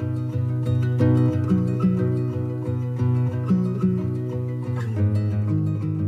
thank you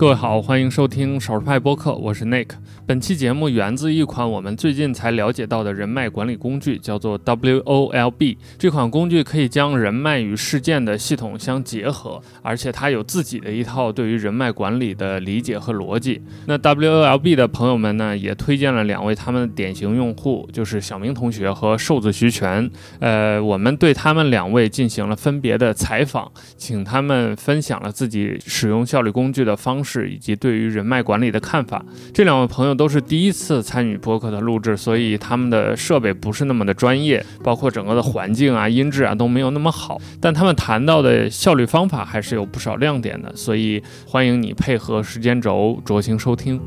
各位好，欢迎收听少数派播客，我是 Nick。本期节目源自一款我们最近才了解到的人脉管理工具，叫做 WOLB。这款工具可以将人脉与事件的系统相结合，而且它有自己的一套对于人脉管理的理解和逻辑。那 WOLB 的朋友们呢，也推荐了两位他们的典型用户，就是小明同学和瘦子徐全。呃，我们对他们两位进行了分别的采访，请他们分享了自己使用效率工具的方式。以及对于人脉管理的看法，这两位朋友都是第一次参与播客的录制，所以他们的设备不是那么的专业，包括整个的环境啊、音质啊都没有那么好。但他们谈到的效率方法还是有不少亮点的，所以欢迎你配合时间轴酌情收听。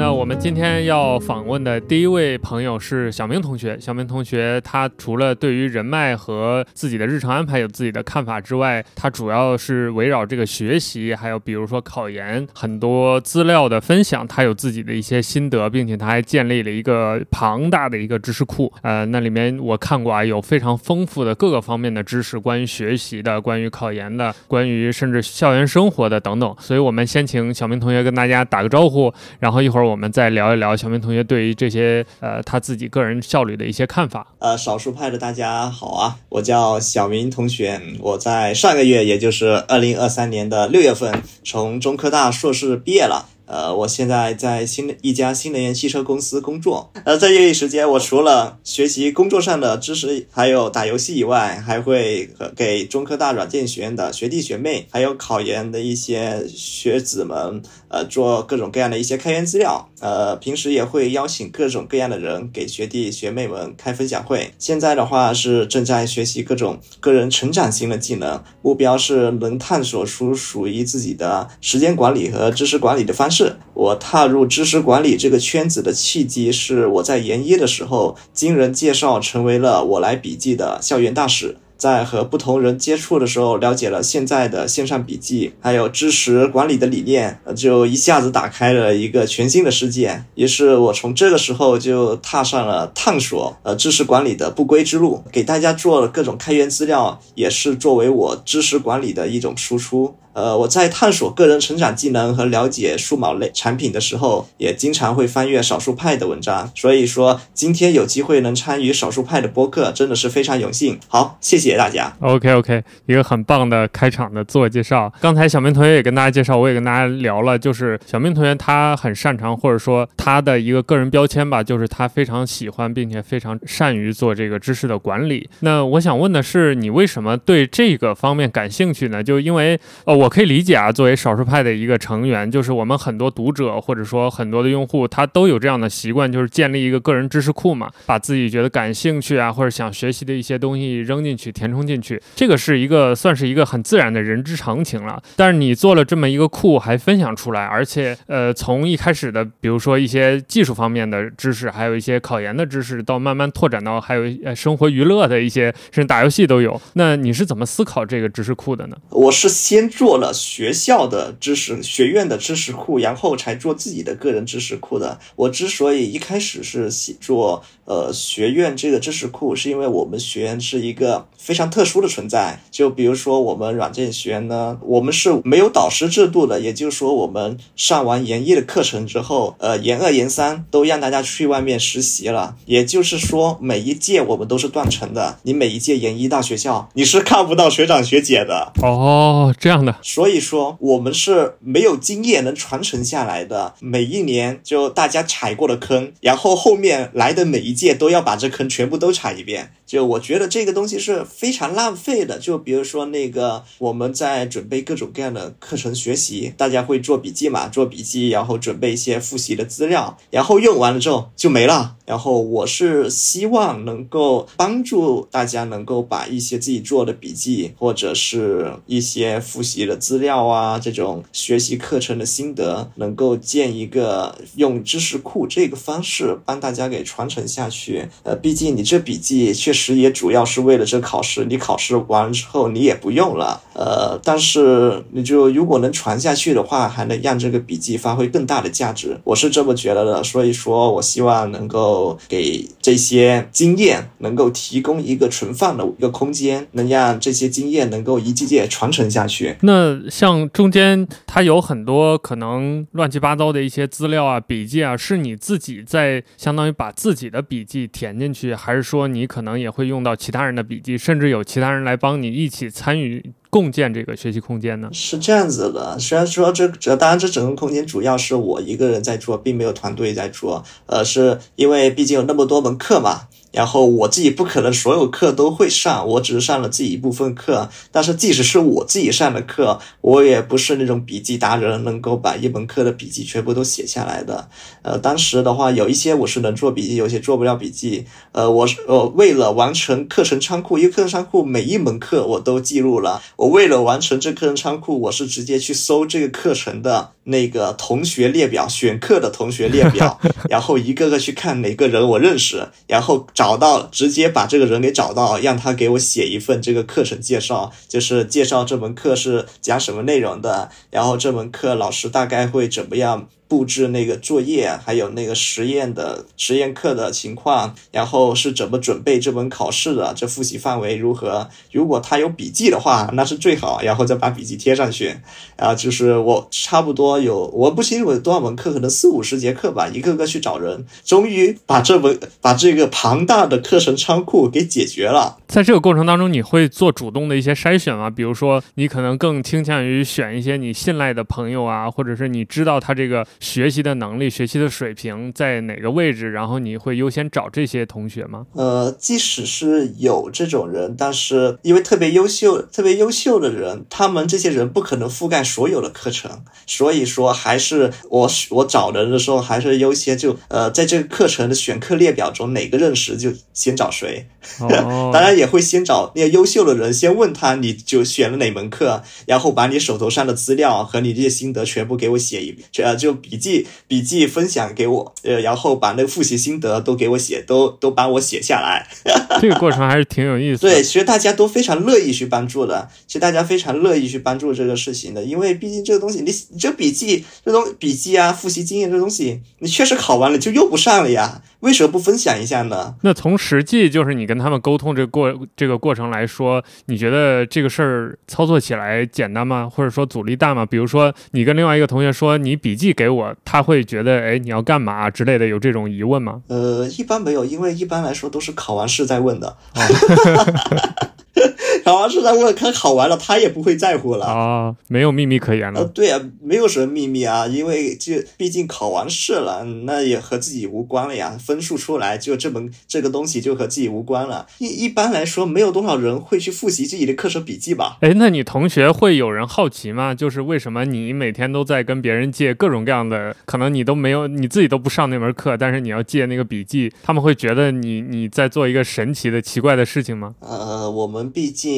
那我们今天要访问的第一位朋友是小明同学。小明同学，他除了对于人脉和自己的日常安排有自己的看法之外，他主要是围绕这个学习，还有比如说考研很多资料的分享，他有自己的一些心得，并且他还建立了一个庞大的一个知识库。呃，那里面我看过啊，有非常丰富的各个方面的知识，关于学习的，关于考研的，关于甚至校园生活的等等。所以，我们先请小明同学跟大家打个招呼，然后一会儿我我们。再聊一聊小明同学对于这些呃他自己个人效率的一些看法。呃，少数派的大家好啊，我叫小明同学，我在上个月，也就是二零二三年的六月份，从中科大硕士毕业了。呃，我现在在新的一家新能源汽车公司工作。呃，在业余时间，我除了学习工作上的知识，还有打游戏以外，还会给中科大软件学院的学弟学妹，还有考研的一些学子们，呃，做各种各样的一些开源资料。呃，平时也会邀请各种各样的人给学弟学妹们开分享会。现在的话是正在学习各种个人成长型的技能，目标是能探索出属于自己的时间管理和知识管理的方式。我踏入知识管理这个圈子的契机是我在研一的时候，经人介绍成为了我来笔记的校园大使。在和不同人接触的时候，了解了现在的线上笔记，还有知识管理的理念，就一下子打开了一个全新的世界。于是我从这个时候就踏上了探索呃知识管理的不归之路，给大家做了各种开源资料，也是作为我知识管理的一种输出。呃，我在探索个人成长技能和了解数码类产品的时候，也经常会翻阅少数派的文章。所以说，今天有机会能参与少数派的播客，真的是非常有幸。好，谢谢大家。OK OK，一个很棒的开场的自我介绍。刚才小明同学也跟大家介绍，我也跟大家聊了，就是小明同学他很擅长，或者说他的一个个人标签吧，就是他非常喜欢并且非常善于做这个知识的管理。那我想问的是，你为什么对这个方面感兴趣呢？就因为呃。我可以理解啊，作为少数派的一个成员，就是我们很多读者或者说很多的用户，他都有这样的习惯，就是建立一个个人知识库嘛，把自己觉得感兴趣啊或者想学习的一些东西扔进去、填充进去，这个是一个算是一个很自然的人之常情了。但是你做了这么一个库，还分享出来，而且呃，从一开始的比如说一些技术方面的知识，还有一些考研的知识，到慢慢拓展到还有呃生活娱乐的一些，甚至打游戏都有。那你是怎么思考这个知识库的呢？我是先做。做了学校的知识、学院的知识库，然后才做自己的个人知识库的。我之所以一开始是写做呃学院这个知识库，是因为我们学院是一个非常特殊的存在。就比如说我们软件学院呢，我们是没有导师制度的，也就是说我们上完研一的课程之后，呃研二、研三都让大家去外面实习了。也就是说每一届我们都是断层的，你每一届研一到学校，你是看不到学长学姐的。哦，这样的。所以说，我们是没有经验能传承下来的。每一年就大家踩过的坑，然后后面来的每一届都要把这坑全部都踩一遍。就我觉得这个东西是非常浪费的。就比如说那个我们在准备各种各样的课程学习，大家会做笔记嘛？做笔记，然后准备一些复习的资料，然后用完了之后就没了。然后我是希望能够帮助大家能够把一些自己做的笔记或者是一些复习。的资料啊，这种学习课程的心得，能够建一个用知识库这个方式帮大家给传承下去。呃，毕竟你这笔记确实也主要是为了这考试，你考试完之后你也不用了。呃，但是你就如果能传下去的话，还能让这个笔记发挥更大的价值。我是这么觉得的，所以说我希望能够给这些经验能够提供一个存放的一个空间，能让这些经验能够一季届传承下去。那像中间它有很多可能乱七八糟的一些资料啊、笔记啊，是你自己在相当于把自己的笔记填进去，还是说你可能也会用到其他人的笔记，甚甚至有其他人来帮你一起参与？共建这个学习空间呢？是这样子的，虽然说这这当然这整个空间主要是我一个人在做，并没有团队在做，呃，是因为毕竟有那么多门课嘛。然后我自己不可能所有课都会上，我只是上了自己一部分课。但是即使是我自己上的课，我也不是那种笔记达人，能够把一门课的笔记全部都写下来的。呃，当时的话有一些我是能做笔记，有些做不了笔记。呃，我是呃为了完成课程仓库，因为课程仓库每一门课我都记录了。我为了完成这课程仓库，我是直接去搜这个课程的那个同学列表，选课的同学列表，然后一个个去看哪个人我认识，然后。找到，直接把这个人给找到，让他给我写一份这个课程介绍，就是介绍这门课是讲什么内容的，然后这门课老师大概会怎么样。布置那个作业，还有那个实验的实验课的情况，然后是怎么准备这门考试的？这复习范围如何？如果他有笔记的话，那是最好，然后再把笔记贴上去。啊，就是我差不多有，我不清楚有多少门课，可能四五十节课吧，一个个去找人，终于把这门把这个庞大的课程仓库给解决了。在这个过程当中，你会做主动的一些筛选吗？比如说，你可能更倾向于选一些你信赖的朋友啊，或者是你知道他这个。学习的能力、学习的水平在哪个位置？然后你会优先找这些同学吗？呃，即使是有这种人，但是因为特别优秀、特别优秀的人，他们这些人不可能覆盖所有的课程，所以说还是我我找人的时候还是优先就呃，在这个课程的选课列表中哪个认识就先找谁。哦，当然也会先找那些优秀的人，先问他你就选了哪门课，然后把你手头上的资料和你这些心得全部给我写一遍，呃就。笔记笔记分享给我，呃，然后把那个复习心得都给我写，都都帮我写下来。这个过程还是挺有意思。对，其实大家都非常乐意去帮助的，其实大家非常乐意去帮助这个事情的，因为毕竟这个东西，你你这笔记这东笔记啊，复习经验这东西，你确实考完了就用不上了呀。为什么不分享一下呢？那从实际就是你跟他们沟通这个过这个过程来说，你觉得这个事儿操作起来简单吗？或者说阻力大吗？比如说你跟另外一个同学说你笔记给我，他会觉得哎你要干嘛之类的，有这种疑问吗？呃，一般没有，因为一般来说都是考完试再问的。考完试再问，他考完了，他也不会在乎了啊，没有秘密可言了。呃，对啊，没有什么秘密啊，因为就毕竟考完试了，那也和自己无关了呀。分数出来，就这门这个东西就和自己无关了。一一般来说，没有多少人会去复习自己的课程笔记吧？哎，那你同学会有人好奇吗？就是为什么你每天都在跟别人借各种各样的，可能你都没有你自己都不上那门课，但是你要借那个笔记，他们会觉得你你在做一个神奇的、奇怪的事情吗？呃，我们毕竟。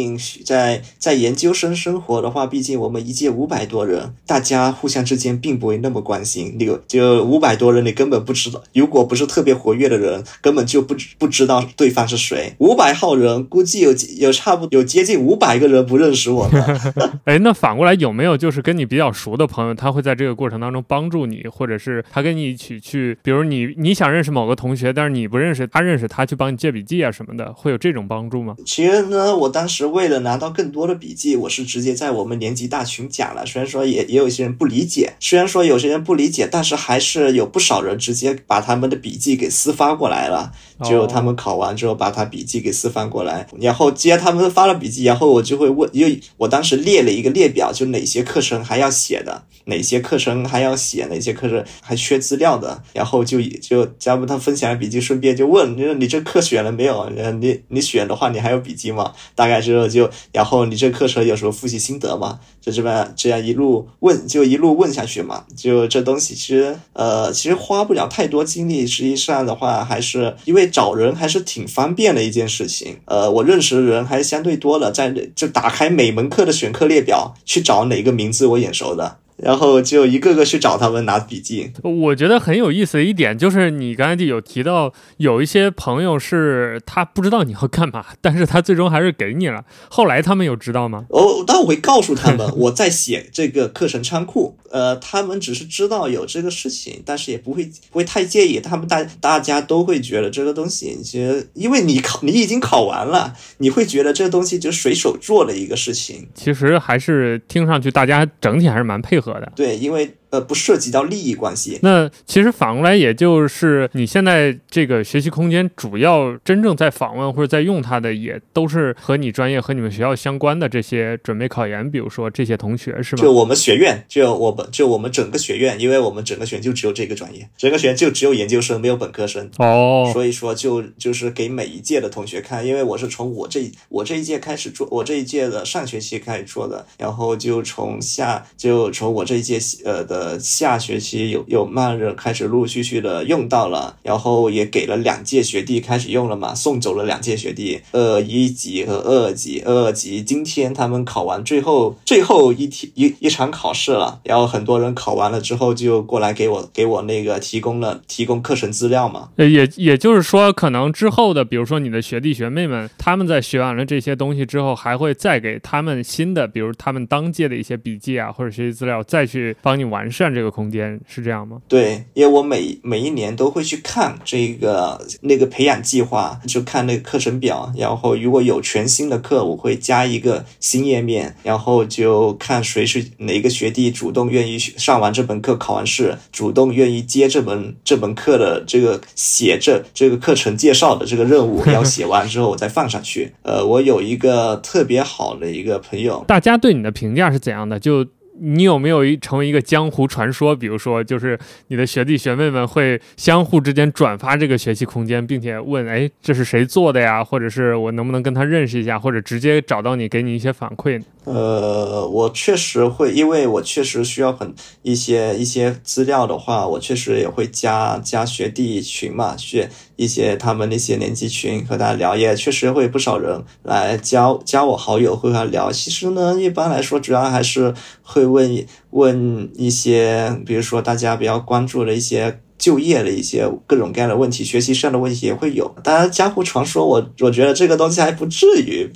在在研究生生活的话，毕竟我们一届五百多人，大家互相之间并不会那么关心。你就五百多人，你根本不知道，如果不是特别活跃的人，根本就不不知道对方是谁。五百号人，估计有有差不有接近五百个人不认识我们。哎，那反过来有没有就是跟你比较熟的朋友，他会在这个过程当中帮助你，或者是他跟你一起去，比如你你想认识某个同学，但是你不认识他，认识他去帮你借笔记啊什么的，会有这种帮助吗？其实呢，我当时。为了拿到更多的笔记，我是直接在我们年级大群讲了。虽然说也也有些人不理解，虽然说有些人不理解，但是还是有不少人直接把他们的笔记给私发过来了。就他们考完之后，把他笔记给私发过来，然后既然他们发了笔记，然后我就会问，因为我当时列了一个列表，就哪些课程还要写的，哪些课程还要写，哪些课程还缺资料的，然后就就加不他分享笔记，顺便就问，你说你这课选了没有？你你选的话，你还有笔记吗？大概之后就然后你这课程有什么复习心得吗？就这边这样一路问，就一路问下去嘛。就这东西其实呃其实花不了太多精力，实际上的话还是因为找人还是挺方便的一件事情。呃，我认识的人还是相对多了，在就打开每门课的选课列表去找哪个名字我眼熟的。然后就一个个去找他们拿笔记。我觉得很有意思的一点就是，你刚才就有提到有一些朋友是他不知道你要干嘛，但是他最终还是给你了。后来他们有知道吗？哦，但我会告诉他们 我在写这个课程仓库。呃，他们只是知道有这个事情，但是也不会不会太介意。他们大大家都会觉得这个东西，其实因为你考你已经考完了，你会觉得这个东西就随手做的一个事情。其实还是听上去大家整体还是蛮配合对，因为。呃，不涉及到利益关系。那其实反过来，也就是你现在这个学习空间，主要真正在访问或者在用它的，也都是和你专业和你们学校相关的这些准备考研，比如说这些同学，是吗？就我们学院，就我们就我们整个学院，因为我们整个学院就只有这个专业，整个学院就只有研究生，没有本科生。哦，所以说就就是给每一届的同学看，因为我是从我这我这一届开始做，我这一届的上学期开始做的，然后就从下就从我这一届呃的呃下学。期有有慢热开始陆陆续续的用到了，然后也给了两届学弟开始用了嘛，送走了两届学弟，呃一级和二级，二级今天他们考完最后最后一题一一场考试了，然后很多人考完了之后就过来给我给我那个提供了提供课程资料嘛，也也就是说可能之后的比如说你的学弟学妹们他们在学完了这些东西之后还会再给他们新的比如他们当届的一些笔记啊或者学习资料再去帮你完善这个空间。是这样吗？对，因为我每每一年都会去看这个那个培养计划，就看那个课程表，然后如果有全新的课，我会加一个新页面，然后就看谁是哪个学弟主动愿意上完这门课，考完试，主动愿意接这门这门课的这个写这这个课程介绍的这个任务，要写完之后我再放上去。呃，我有一个特别好的一个朋友，大家对你的评价是怎样的？就。你有没有一成为一个江湖传说？比如说，就是你的学弟学妹们会相互之间转发这个学习空间，并且问：“哎，这是谁做的呀？”或者是我能不能跟他认识一下？或者直接找到你，给你一些反馈？呃，我确实会，因为我确实需要很一些一些资料的话，我确实也会加加学弟群嘛，学一些他们那些年级群和大家聊，也确实会不少人来加加我好友，会和他聊。其实呢，一般来说，主要还是会问问一些，比如说大家比较关注的一些。就业的一些各种各样的问题，学习上的问题也会有。当然，江湖传说，我 我觉得这个东西还不至于。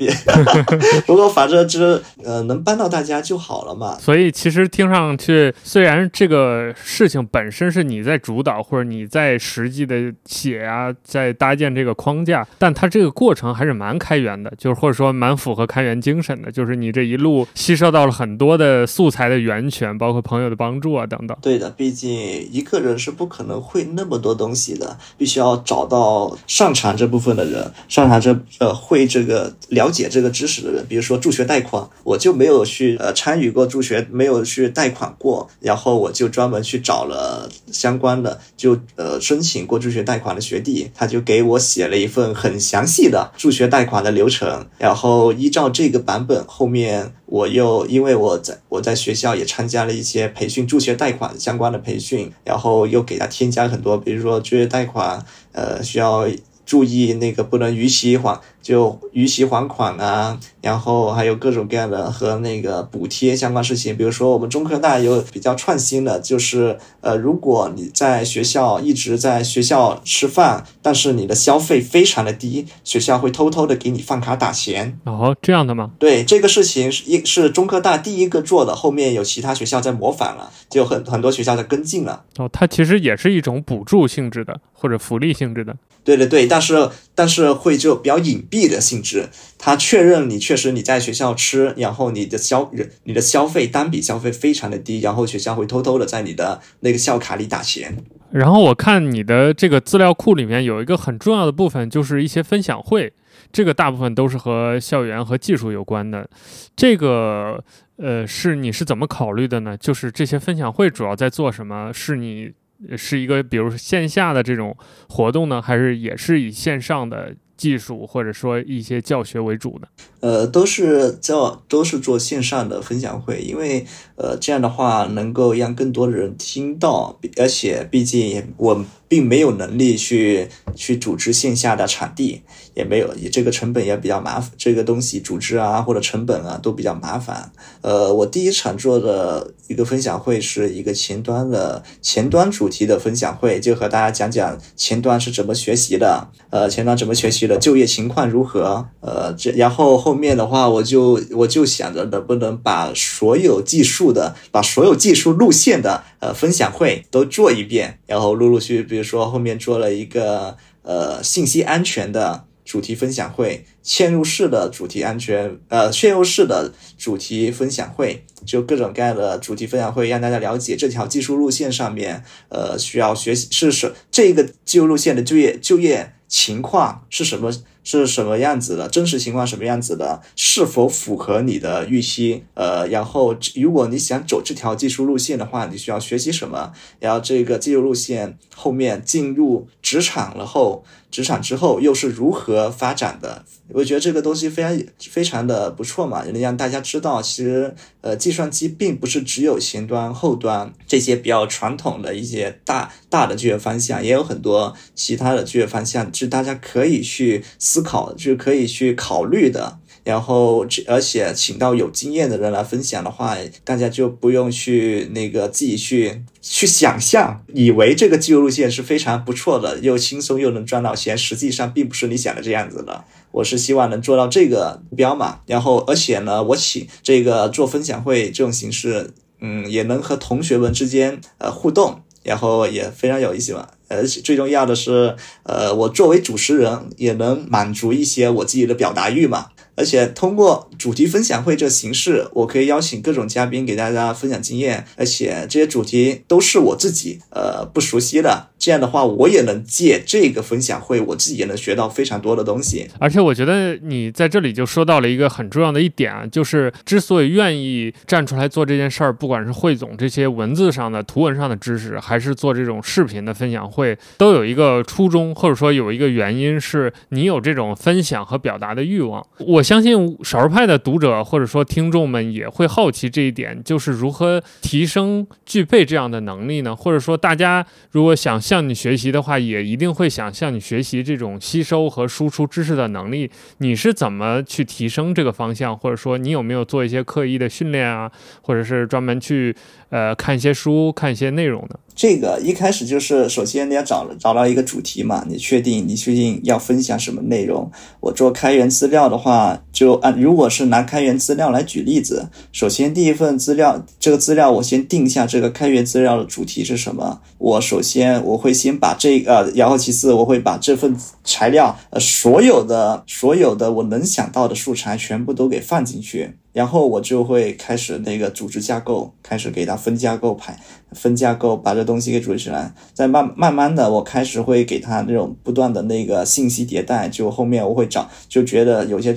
不过，反正就是呃，能帮到大家就好了嘛。所以，其实听上去，虽然这个事情本身是你在主导，或者你在实际的写啊，在搭建这个框架，但它这个过程还是蛮开源的，就是或者说蛮符合开源精神的。就是你这一路吸收到了很多的素材的源泉，包括朋友的帮助啊等等。对的，毕竟一个人是不可能。会那么多东西的，必须要找到擅长这部分的人，擅长这呃会这个了解这个知识的人。比如说助学贷款，我就没有去呃参与过助学，没有去贷款过，然后我就专门去找了相关的，就呃申请过助学贷款的学弟，他就给我写了一份很详细的助学贷款的流程，然后依照这个版本后面。我又因为我在我在学校也参加了一些培训助学贷款相关的培训，然后又给他添加很多，比如说助学贷款，呃，需要注意那个不能逾期还。就逾期还款啊，然后还有各种各样的和那个补贴相关事情。比如说，我们中科大有比较创新的，就是呃，如果你在学校一直在学校吃饭，但是你的消费非常的低，学校会偷偷的给你饭卡打钱。哦，这样的吗？对，这个事情是一是中科大第一个做的，后面有其他学校在模仿了，就很很多学校在跟进了。哦，它其实也是一种补助性质的或者福利性质的。对对对，但是但是会就比较隐蔽。币的性质，他确认你确实你在学校吃，然后你的消你的消费单笔消费非常的低，然后学校会偷偷的在你的那个校卡里打钱。然后我看你的这个资料库里面有一个很重要的部分，就是一些分享会，这个大部分都是和校园和技术有关的。这个呃，是你是怎么考虑的呢？就是这些分享会主要在做什么？是你是一个比如线下的这种活动呢，还是也是以线上的？技术或者说一些教学为主的？呃，都是教都是做线上的分享会，因为呃这样的话能够让更多的人听到，而且毕竟我并没有能力去去组织线下的场地，也没有这个成本也比较麻烦，这个东西组织啊或者成本啊都比较麻烦。呃，我第一场做的一个分享会是一个前端的前端主题的分享会，就和大家讲讲前端是怎么学习的，呃，前端怎么学习的，就业情况如何，呃，这然后后面的话我就我就想着能不能把所有技术的，把所有技术路线的呃分享会都做一遍，然后陆陆续续，比如说后面做了一个呃信息安全的。主题分享会，嵌入式的主题安全，呃，嵌入式的主题分享会，就各种各样的主题分享会，让大家了解这条技术路线上面，呃，需要学习是什这个技术路线的就业就业情况是什么是什么样子的，真实情况什么样子的，是否符合你的预期？呃，然后如果你想走这条技术路线的话，你需要学习什么？然后这个技术路线后面进入职场了后。职场之后又是如何发展的？我觉得这个东西非常非常的不错嘛，能让大家知道，其实呃，计算机并不是只有前端、后端这些比较传统的一些大大的就业方向，也有很多其他的就业方向是大家可以去思考，就可以去考虑的。然后，而且请到有经验的人来分享的话，大家就不用去那个自己去去想象，以为这个技术路线是非常不错的，又轻松又能赚到钱，实际上并不是你想的这样子的。我是希望能做到这个目标嘛。然后，而且呢，我请这个做分享会这种形式，嗯，也能和同学们之间呃互动，然后也非常有意思嘛。而且最重要的是，呃，我作为主持人也能满足一些我自己的表达欲嘛。而且通过主题分享会这形式，我可以邀请各种嘉宾给大家分享经验，而且这些主题都是我自己呃不熟悉的。这样的话，我也能借这个分享会，我自己也能学到非常多的东西。而且我觉得你在这里就说到了一个很重要的一点啊，就是之所以愿意站出来做这件事儿，不管是汇总这些文字上的、图文上的知识，还是做这种视频的分享会，都有一个初衷，或者说有一个原因，是你有这种分享和表达的欲望。我相信少数派的读者或者说听众们也会好奇这一点，就是如何提升具备这样的能力呢？或者说大家如果想向你学习的话，也一定会想向你学习这种吸收和输出知识的能力。你是怎么去提升这个方向，或者说你有没有做一些刻意的训练啊，或者是专门去呃看一些书、看一些内容呢？这个一开始就是首先你要找找到一个主题嘛，你确定你确定要分享什么内容？我做开源资料的话，就按如果是拿开源资料来举例子，首先第一份资料，这个资料我先定下这个开源资料的主题是什么。我首先我会先把这个，然后其次我会把这份材料呃所有的所有的我能想到的素材全部都给放进去。然后我就会开始那个组织架构，开始给它分架构排，分架构把这东西给组织起来。再慢慢慢的，我开始会给它那种不断的那个信息迭代。就后面我会找，就觉得有些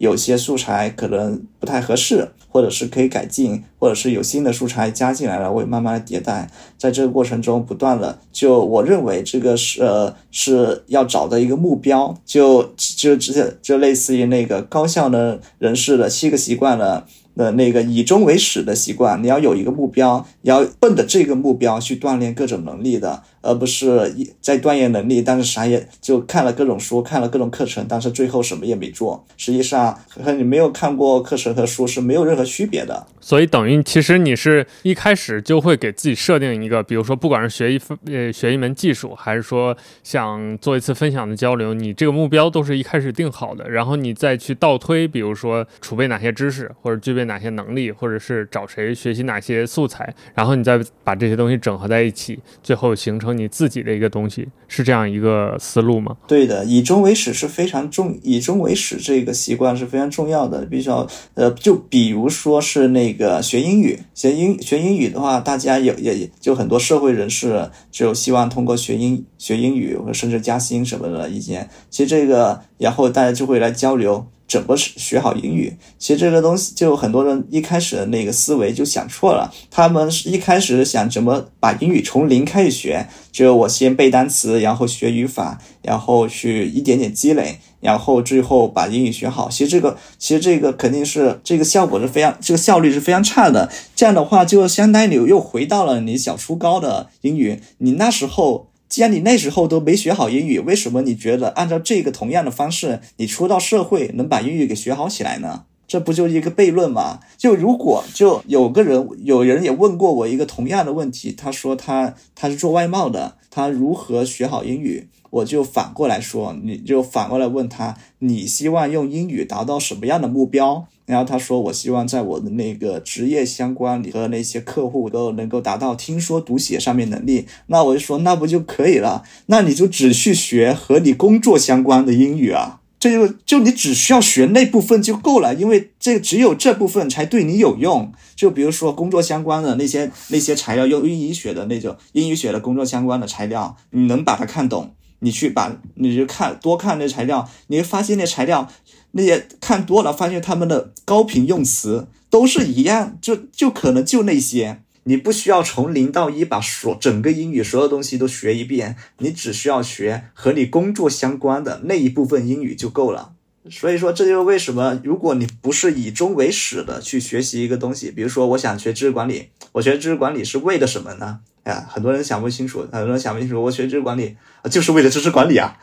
有些素材可能不太合适，或者是可以改进，或者是有新的素材加进来了，我会慢慢的迭代。在这个过程中，不断的就我认为这个是呃是要找的一个目标，就就直接就类似于那个高效的人士的七个习惯。的的那个以终为始的习惯，你要有一个目标，你要奔着这个目标去锻炼各种能力的。而不是一在锻炼能力，但是啥也就看了各种书，看了各种课程，但是最后什么也没做。实际上和你没有看过课程和书是没有任何区别的。所以等于其实你是一开始就会给自己设定一个，比如说不管是学一呃学一门技术，还是说想做一次分享的交流，你这个目标都是一开始定好的，然后你再去倒推，比如说储备哪些知识，或者具备哪些能力，或者是找谁学习哪些素材，然后你再把这些东西整合在一起，最后形成。你自己的一个东西是这样一个思路吗？对的，以终为始是非常重，以终为始这个习惯是非常重要的。必须要呃，就比如说是那个学英语，学英学英语的话，大家有也就很多社会人士就希望通过学英学英语或甚至加薪什么的意见。其实这个，然后大家就会来交流。怎么学好英语？其实这个东西就很多人一开始的那个思维就想错了。他们是一开始想怎么把英语从零开始学，就我先背单词，然后学语法，然后去一点点积累，然后最后把英语学好。其实这个其实这个肯定是这个效果是非常这个效率是非常差的。这样的话就相当于又回到了你小初高的英语，你那时候。既然你那时候都没学好英语，为什么你觉得按照这个同样的方式，你出到社会能把英语给学好起来呢？这不就一个悖论吗？就如果就有个人，有人也问过我一个同样的问题，他说他他是做外贸的，他如何学好英语？我就反过来说，你就反过来问他，你希望用英语达到什么样的目标？然后他说，我希望在我的那个职业相关和那些客户都能够达到听说读写上面能力。那我就说，那不就可以了？那你就只去学和你工作相关的英语啊，这就就你只需要学那部分就够了，因为这只有这部分才对你有用。就比如说工作相关的那些那些材料，用英语学的那种英语学的工作相关的材料，你能把它看懂。你去把你就看多看那材料，你会发现那材料那些看多了，发现他们的高频用词都是一样，就就可能就那些。你不需要从零到一把所整个英语所有东西都学一遍，你只需要学和你工作相关的那一部分英语就够了。所以说，这就是为什么如果你不是以终为始的去学习一个东西，比如说我想学知识管理，我学知识管理是为了什么呢？呀，很多人想不清楚，很多人想不清楚。我学知识管理就是为了知识管理啊，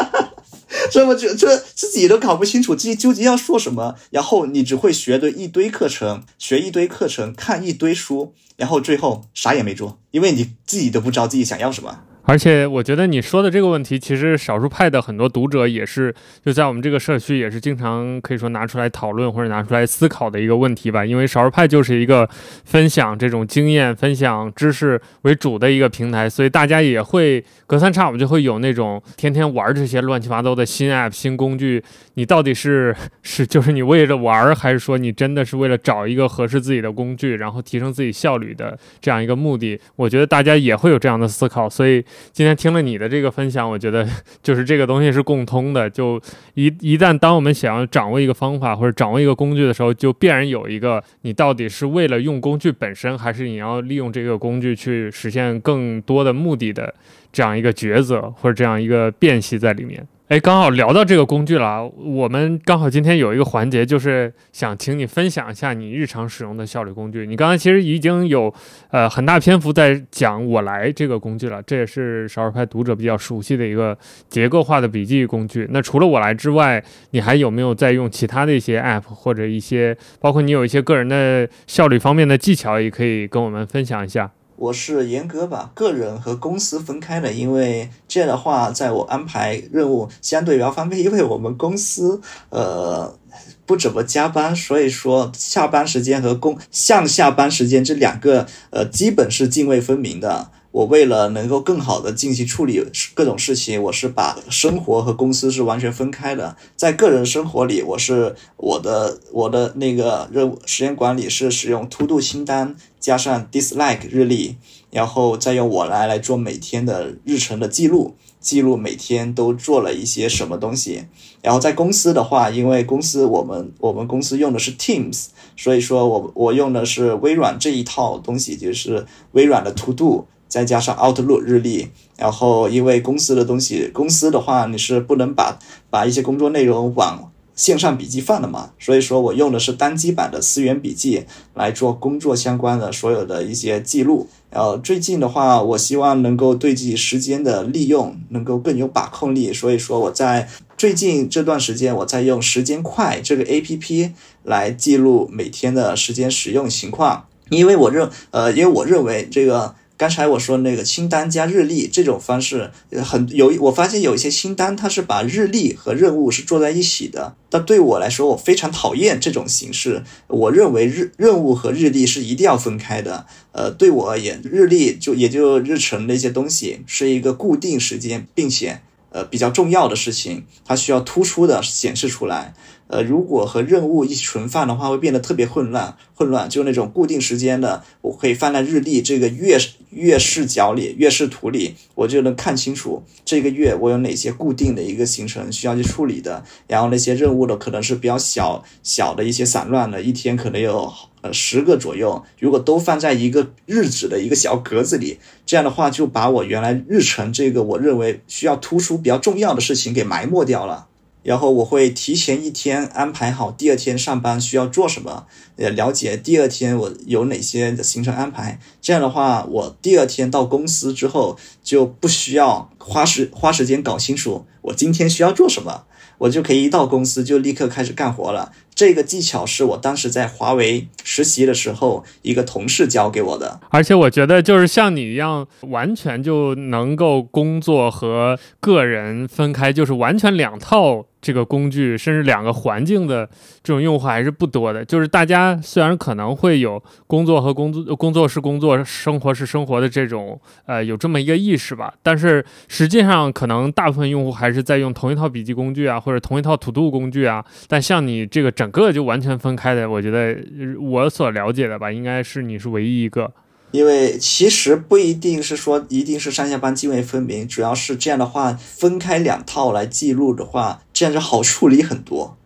这么就这自己都搞不清楚自己究竟要说什么，然后你只会学的一堆课程，学一堆课程，看一堆书，然后最后啥也没做，因为你自己都不知道自己想要什么。而且我觉得你说的这个问题，其实少数派的很多读者也是，就在我们这个社区也是经常可以说拿出来讨论或者拿出来思考的一个问题吧。因为少数派就是一个分享这种经验、分享知识为主的一个平台，所以大家也会隔三差五就会有那种天天玩这些乱七八糟的新 app、新工具。你到底是是就是你为了玩，还是说你真的是为了找一个合适自己的工具，然后提升自己效率的这样一个目的？我觉得大家也会有这样的思考，所以。今天听了你的这个分享，我觉得 就是这个东西是共通的。就一一旦当我们想要掌握一个方法或者掌握一个工具的时候，就必然有一个你到底是为了用工具本身，还是你要利用这个工具去实现更多的目的的这样一个抉择或者这样一个辨析在里面。哎，刚好聊到这个工具了，我们刚好今天有一个环节，就是想请你分享一下你日常使用的效率工具。你刚才其实已经有呃很大篇幅在讲我来这个工具了，这也是少儿派读者比较熟悉的一个结构化的笔记工具。那除了我来之外，你还有没有在用其他的一些 App 或者一些，包括你有一些个人的效率方面的技巧，也可以跟我们分享一下。我是严格把个人和公司分开的，因为这样的话，在我安排任务相对比较方便。因为我们公司呃不怎么加班，所以说下班时间和工上下班时间这两个呃基本是泾渭分明的。我为了能够更好的进行处理各种事情，我是把生活和公司是完全分开的。在个人生活里，我是我的我的那个任务时间管理是使用 To Do 清单加上 Dislike 日历，然后再用我来来做每天的日程的记录，记录每天都做了一些什么东西。然后在公司的话，因为公司我们我们公司用的是 Teams，所以说我我用的是微软这一套东西，就是微软的 To Do。再加上 Outlook 日历，然后因为公司的东西，公司的话你是不能把把一些工作内容往线上笔记放的嘛，所以说我用的是单机版的思源笔记来做工作相关的所有的一些记录。然后最近的话，我希望能够对自己时间的利用能够更有把控力，所以说我在最近这段时间，我在用时间快这个 APP 来记录每天的时间使用情况，因为我认呃，因为我认为这个。刚才我说那个清单加日历这种方式，很有我发现有一些清单，它是把日历和任务是做在一起的。但对我来说，我非常讨厌这种形式。我认为日任务和日历是一定要分开的。呃，对我而言，日历就也就日程那些东西是一个固定时间，并且呃比较重要的事情，它需要突出的显示出来。呃，如果和任务一起存放的话，会变得特别混乱。混乱就那种固定时间的，我可以放在日历这个月月视角里、月视图里，我就能看清楚这个月我有哪些固定的一个行程需要去处理的。然后那些任务的可能是比较小小的一些散乱的，一天可能有呃十个左右。如果都放在一个日子的一个小格子里，这样的话就把我原来日程这个我认为需要突出比较重要的事情给埋没掉了。然后我会提前一天安排好第二天上班需要做什么，也，了解第二天我有哪些的行程安排。这样的话，我第二天到公司之后就不需要花时花时间搞清楚我今天需要做什么。我就可以一到公司就立刻开始干活了。这个技巧是我当时在华为实习的时候一个同事教给我的。而且我觉得就是像你一样，完全就能够工作和个人分开，就是完全两套这个工具，甚至两个环境的这种用户还是不多的。就是大家虽然可能会有工作和工作、工作是工作、生活是生活的这种呃有这么一个意识吧，但是实际上可能大部分用户还是在用同一套笔记工具啊，或者同一套 To Do 工具啊。但像你这个整整个就完全分开的，我觉得我所了解的吧，应该是你是唯一一个。因为其实不一定是说一定是上下班泾渭分明，主要是这样的话分开两套来记录的话，这样就好处理很多。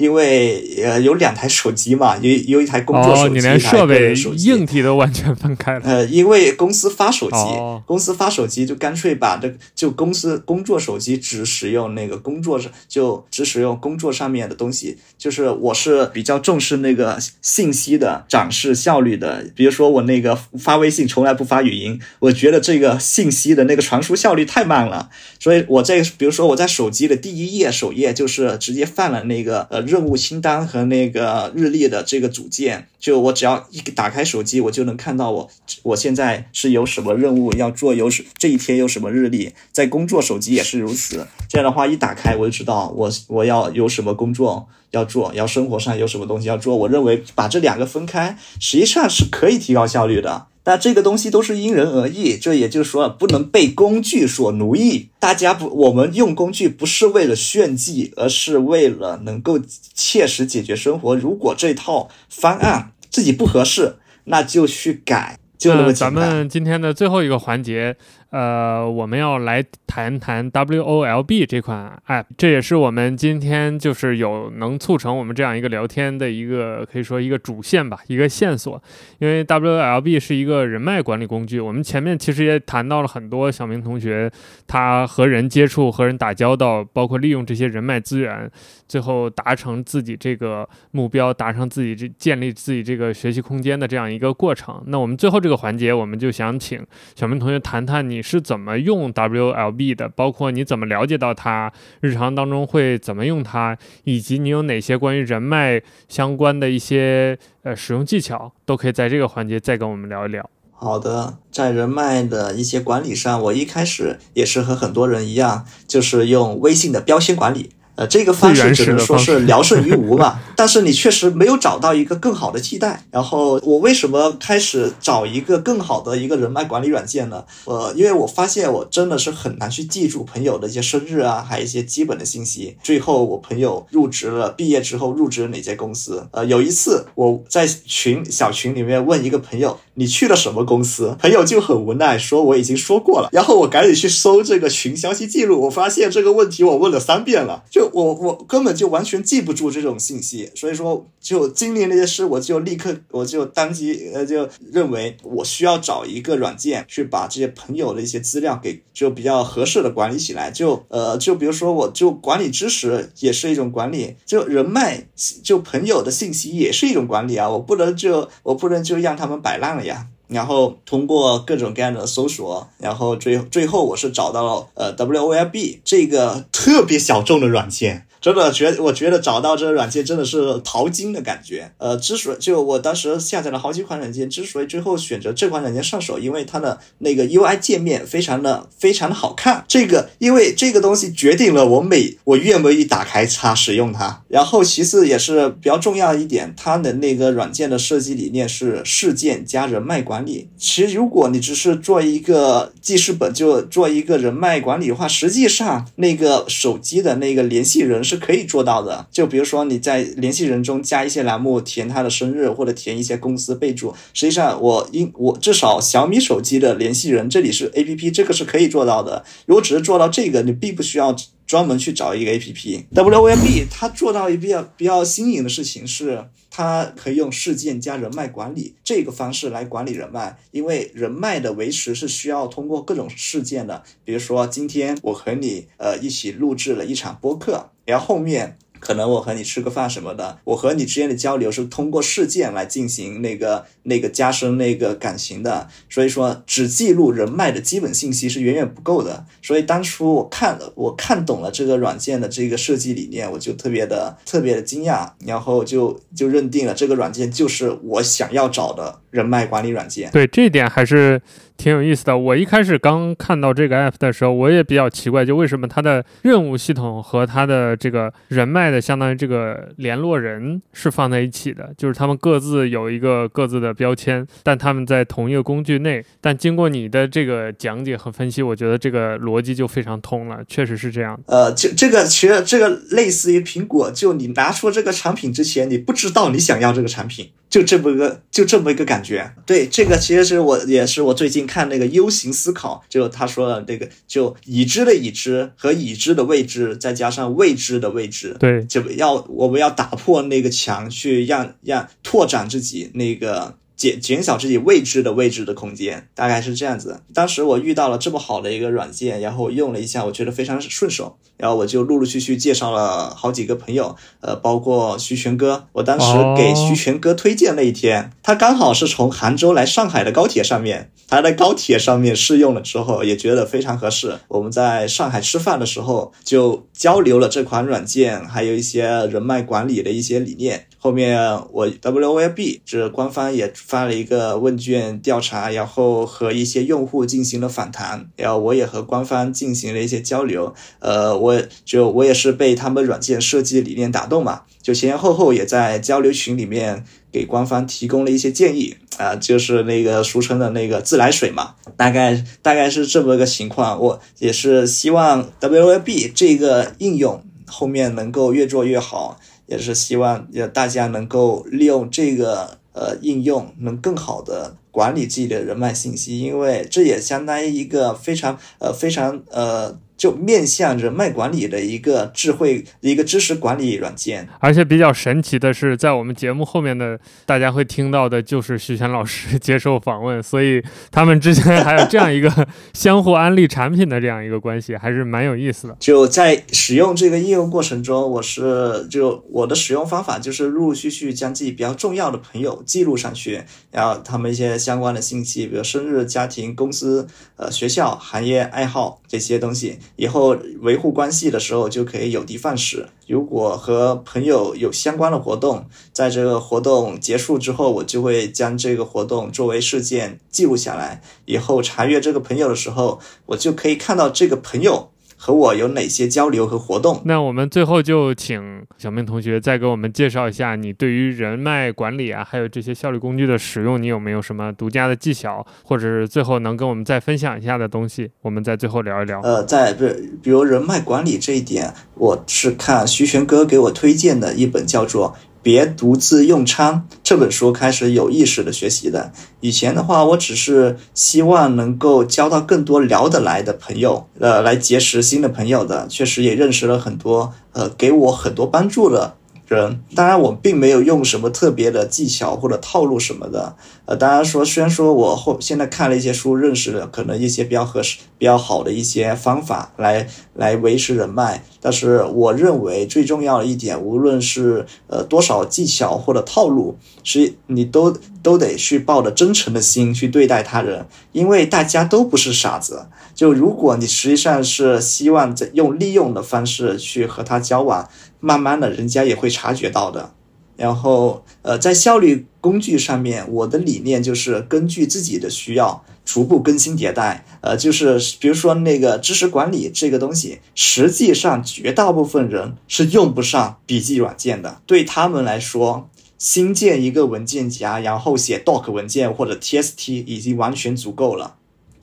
因为呃有两台手机嘛，有有一台工作手机，你连设备硬体都完全分开了。呃，因为公司发手机，公司发手机就干脆把这就公司工作手机只使用那个工作上，就只使用工作上面的东西。就是我是比较重视那个信息的展示效率的，比如说我那个发微信从来不发语音，我觉得这个信息的那个传输效率太慢了，所以我在比如说我在手机的第一页首页就是直接放了那个呃。任务清单和那个日历的这个组件，就我只要一打开手机，我就能看到我我现在是有什么任务要做，有什这一天有什么日历。在工作手机也是如此，这样的话一打开我就知道我我要有什么工作要做，要生活上有什么东西要做。我认为把这两个分开，实际上是可以提高效率的。那这个东西都是因人而异，这也就是说不能被工具所奴役。大家不，我们用工具不是为了炫技，而是为了能够切实解决生活。如果这套方案自己不合适，那就去改，就那么简单。咱们今天的最后一个环节。呃，我们要来谈谈 WOLB 这款 App，这也是我们今天就是有能促成我们这样一个聊天的一个可以说一个主线吧，一个线索。因为 WOLB 是一个人脉管理工具，我们前面其实也谈到了很多小明同学他和人接触、和人打交道，包括利用这些人脉资源，最后达成自己这个目标，达成自己这建立自己这个学习空间的这样一个过程。那我们最后这个环节，我们就想请小明同学谈谈你。你是怎么用 WLB 的？包括你怎么了解到它，日常当中会怎么用它，以及你有哪些关于人脉相关的一些呃使用技巧，都可以在这个环节再跟我们聊一聊。好的，在人脉的一些管理上，我一开始也是和很多人一样，就是用微信的标签管理。呃，这个方式只能说是聊胜于无嘛，但是你确实没有找到一个更好的替代。然后我为什么开始找一个更好的一个人脉管理软件呢？呃，因为我发现我真的是很难去记住朋友的一些生日啊，还有一些基本的信息。最后我朋友入职了，毕业之后入职了哪家公司？呃，有一次我在群小群里面问一个朋友，你去了什么公司？朋友就很无奈说我已经说过了。然后我赶紧去搜这个群消息记录，我发现这个问题我问了三遍了，就。我我根本就完全记不住这种信息，所以说就经历那些事，我就立刻我就当即呃就认为我需要找一个软件去把这些朋友的一些资料给就比较合适的管理起来。就呃就比如说我就管理知识也是一种管理，就人脉就朋友的信息也是一种管理啊，我不能就我不能就让他们摆烂了呀。然后通过各种各样的搜索，然后最最后我是找到了呃 WOLB 这个特别小众的软件。真的觉，我觉得找到这个软件真的是淘金的感觉。呃，之所以就我当时下载了好几款软件，之所以最后选择这款软件上手，因为它的那个 UI 界面非常的非常的好看。这个因为这个东西决定了我每我愿不愿意打开它使用它。然后其次也是比较重要一点，它的那个软件的设计理念是事件加人脉管理。其实如果你只是做一个记事本就做一个人脉管理的话，实际上那个手机的那个联系人。是可以做到的，就比如说你在联系人中加一些栏目，填他的生日或者填一些公司备注。实际上，我应我至少小米手机的联系人这里是 A P P，这个是可以做到的。如果只是做到这个，你并不需要专门去找一个 A P P。W M B 它做到一比较比较新颖的事情是。它可以用事件加人脉管理这个方式来管理人脉，因为人脉的维持是需要通过各种事件的。比如说，今天我和你呃一起录制了一场播客，然后后面。可能我和你吃个饭什么的，我和你之间的交流是通过事件来进行那个那个加深那个感情的，所以说只记录人脉的基本信息是远远不够的。所以当初我看了我看懂了这个软件的这个设计理念，我就特别的特别的惊讶，然后就就认定了这个软件就是我想要找的人脉管理软件。对，这一点还是。挺有意思的。我一开始刚看到这个 app 的时候，我也比较奇怪，就为什么它的任务系统和它的这个人脉的相当于这个联络人是放在一起的，就是他们各自有一个各自的标签，但他们在同一个工具内。但经过你的这个讲解和分析，我觉得这个逻辑就非常通了，确实是这样。呃，这这个其实这个类似于苹果，就你拿出这个产品之前，你不知道你想要这个产品。就这么一个，就这么一个感觉。对，这个其实是我也是我最近看那个 U 型思考，就他说的这个，就已知的已知和已知的未知，再加上未知的未知。对，就要我们要打破那个墙，去让让拓展自己那个。减减小自己未知的未知的空间，大概是这样子。当时我遇到了这么好的一个软件，然后用了一下，我觉得非常顺手，然后我就陆陆续续介绍了好几个朋友，呃，包括徐全哥。我当时给徐全哥推荐那一天，他刚好是从杭州来上海的高铁上面，他在高铁上面试用了之后，也觉得非常合适。我们在上海吃饭的时候就交流了这款软件，还有一些人脉管理的一些理念。后面我 W O L B 这官方也发了一个问卷调查，然后和一些用户进行了访谈，然后我也和官方进行了一些交流。呃，我就我也是被他们软件设计理念打动嘛，就前前后后也在交流群里面给官方提供了一些建议啊，就是那个俗称的那个自来水嘛，大概大概是这么个情况。我也是希望 W O L B 这个应用后面能够越做越好。也是希望也大家能够利用这个呃应用，能更好的管理自己的人脉信息，因为这也相当于一个非常呃非常呃。就面向人脉管理的一个智慧、一个知识管理软件，而且比较神奇的是，在我们节目后面的大家会听到的，就是徐泉老师接受访问，所以他们之间还有这样一个相互安利产品的这样一个关系，还是蛮有意思的。就在使用这个应用过程中，我是就我的使用方法就是陆陆续续将自己比较重要的朋友记录上去，然后他们一些相关的信息，比如生日、家庭、公司、呃学校、行业、爱好这些东西。以后维护关系的时候就可以有的放矢。如果和朋友有相关的活动，在这个活动结束之后，我就会将这个活动作为事件记录下来。以后查阅这个朋友的时候，我就可以看到这个朋友。和我有哪些交流和活动？那我们最后就请小明同学再给我们介绍一下，你对于人脉管理啊，还有这些效率工具的使用，你有没有什么独家的技巧，或者是最后能跟我们再分享一下的东西？我们再最后聊一聊。呃，在不，比如人脉管理这一点，我是看徐玄哥给我推荐的一本叫做。别独自用餐这本书开始有意识的学习的。以前的话，我只是希望能够交到更多聊得来的朋友，呃，来结识新的朋友的。确实也认识了很多，呃，给我很多帮助的。人，当然我并没有用什么特别的技巧或者套路什么的，呃，当然说，虽然说我后现在看了一些书，认识了可能一些比较合适、比较好的一些方法来来维持人脉，但是我认为最重要的一点，无论是呃多少技巧或者套路，是你都都得去抱着真诚的心去对待他人，因为大家都不是傻子。就如果你实际上是希望在用利用的方式去和他交往。慢慢的，人家也会察觉到的。然后，呃，在效率工具上面，我的理念就是根据自己的需要逐步更新迭代。呃，就是比如说那个知识管理这个东西，实际上绝大部分人是用不上笔记软件的。对他们来说，新建一个文件夹，然后写 doc 文件或者 txt 已经完全足够了。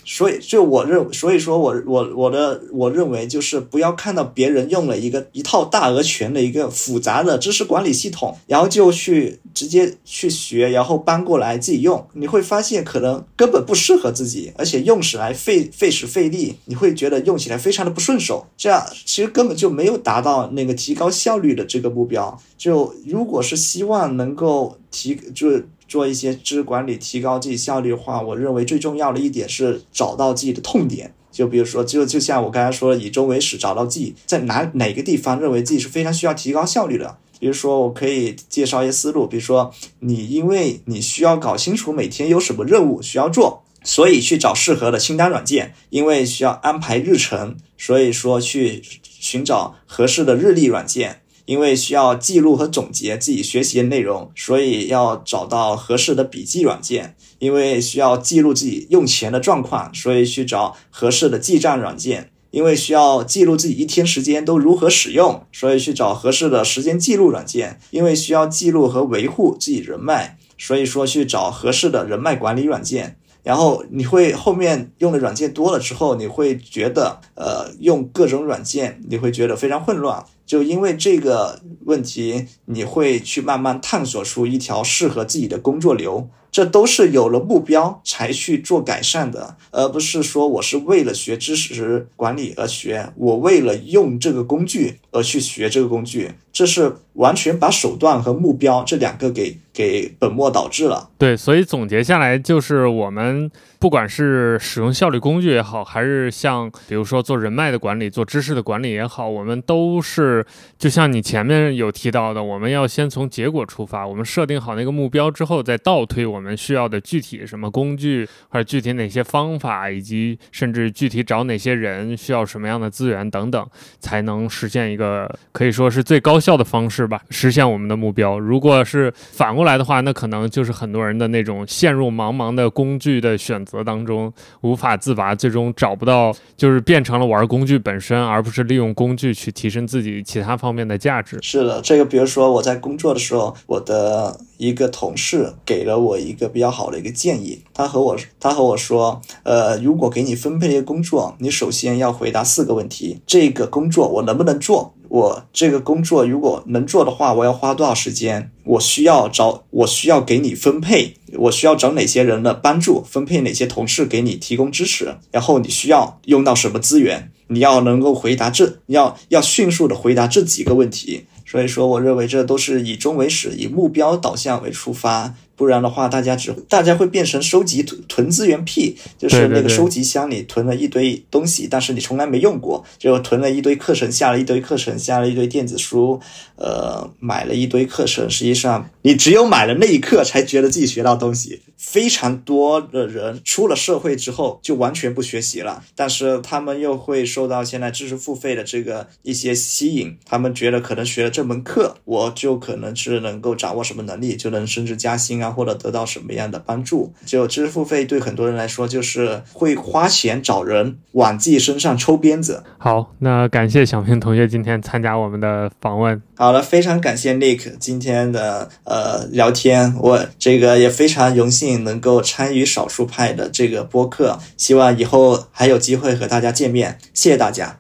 所以，就我认，所以说我我我的我认为就是不要看到别人用了一个一套大而全的一个复杂的知识管理系统，然后就去直接去学，然后搬过来自己用，你会发现可能根本不适合自己，而且用起来费费时费力，你会觉得用起来非常的不顺手，这样其实根本就没有达到那个提高效率的这个目标。就如果是希望能够提，就是。做一些知识管理，提高自己效率的话，我认为最重要的一点是找到自己的痛点。就比如说，就就像我刚才说的，以终为始，找到自己在哪哪个地方认为自己是非常需要提高效率的。比如说，我可以介绍一些思路，比如说，你因为你需要搞清楚每天有什么任务需要做，所以去找适合的清单软件；因为需要安排日程，所以说去寻找合适的日历软件；因为需要记录和总结自己学习的内容，所以要找到合适的笔记软件；因为需要记录自己用钱的状况，所以去找合适的记账软件。因为需要记录自己一天时间都如何使用，所以去找合适的时间记录软件。因为需要记录和维护自己人脉，所以说去找合适的人脉管理软件。然后你会后面用的软件多了之后，你会觉得呃用各种软件你会觉得非常混乱。就因为这个问题，你会去慢慢探索出一条适合自己的工作流。这都是有了目标才去做改善的，而不是说我是为了学知识管理而学，我为了用这个工具而去学这个工具，这是完全把手段和目标这两个给给本末倒置了。对，所以总结下来就是我们。不管是使用效率工具也好，还是像比如说做人脉的管理、做知识的管理也好，我们都是就像你前面有提到的，我们要先从结果出发，我们设定好那个目标之后，再倒推我们需要的具体什么工具，或者具体哪些方法，以及甚至具体找哪些人，需要什么样的资源等等，才能实现一个呃可以说是最高效的方式吧，实现我们的目标。如果是反过来的话，那可能就是很多人的那种陷入茫茫的工具的选。择当中无法自拔，最终找不到，就是变成了玩工具本身，而不是利用工具去提升自己其他方面的价值。是的，这个比如说我在工作的时候，我的一个同事给了我一个比较好的一个建议，他和我他和我说，呃，如果给你分配一个工作，你首先要回答四个问题：这个工作我能不能做？我这个工作如果能做的话，我要花多少时间？我需要找，我需要给你分配，我需要找哪些人的帮助，分配哪些同事给你提供支持，然后你需要用到什么资源？你要能够回答这，要要迅速的回答这几个问题。所以说，我认为这都是以终为始，以目标导向为出发。不然的话，大家只大家会变成收集囤囤资源癖，就是那个收集箱里囤了一堆东西，但是你从来没用过，就囤了一堆课程，下了一堆课程，下了一堆电子书，呃，买了一堆课程。实际上，你只有买了那一刻，才觉得自己学到东西。非常多的人出了社会之后，就完全不学习了，但是他们又会受到现在知识付费的这个一些吸引，他们觉得可能学了这门课，我就可能是能够掌握什么能力，就能升职加薪啊。或者得到什么样的帮助？就知识付费对很多人来说，就是会花钱找人往自己身上抽鞭子。好，那感谢小明同学今天参加我们的访问。好了，非常感谢 Nick 今天的呃聊天，我这个也非常荣幸能够参与少数派的这个播客，希望以后还有机会和大家见面。谢谢大家。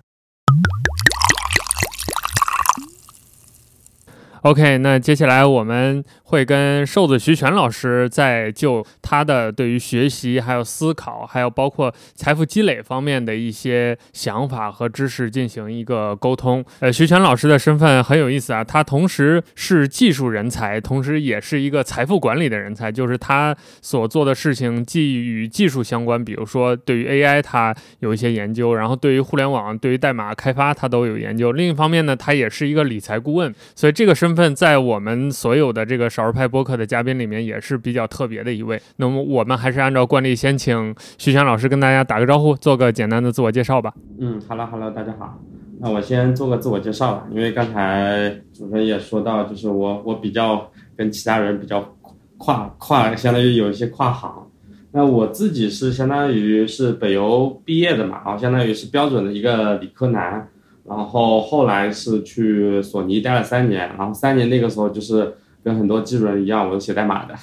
OK，那接下来我们会跟瘦子徐全老师在就他的对于学习、还有思考、还有包括财富积累方面的一些想法和知识进行一个沟通。呃，徐全老师的身份很有意思啊，他同时是技术人才，同时也是一个财富管理的人才，就是他所做的事情既与技术相关，比如说对于 AI 他有一些研究，然后对于互联网、对于代码开发他都有研究。另一方面呢，他也是一个理财顾问，所以这个。身份在我们所有的这个少数派播客的嘉宾里面也是比较特别的一位。那么我们还是按照惯例，先请徐强老师跟大家打个招呼，做个简单的自我介绍吧。嗯哈喽哈喽，大家好。那我先做个自我介绍吧，因为刚才主持人也说到，就是我我比较跟其他人比较跨跨，相当于有一些跨行。那我自己是相当于是北邮毕业的嘛，然后相当于是标准的一个理科男。然后后来是去索尼待了三年，然后三年那个时候就是跟很多技术人一样，我是写代码的。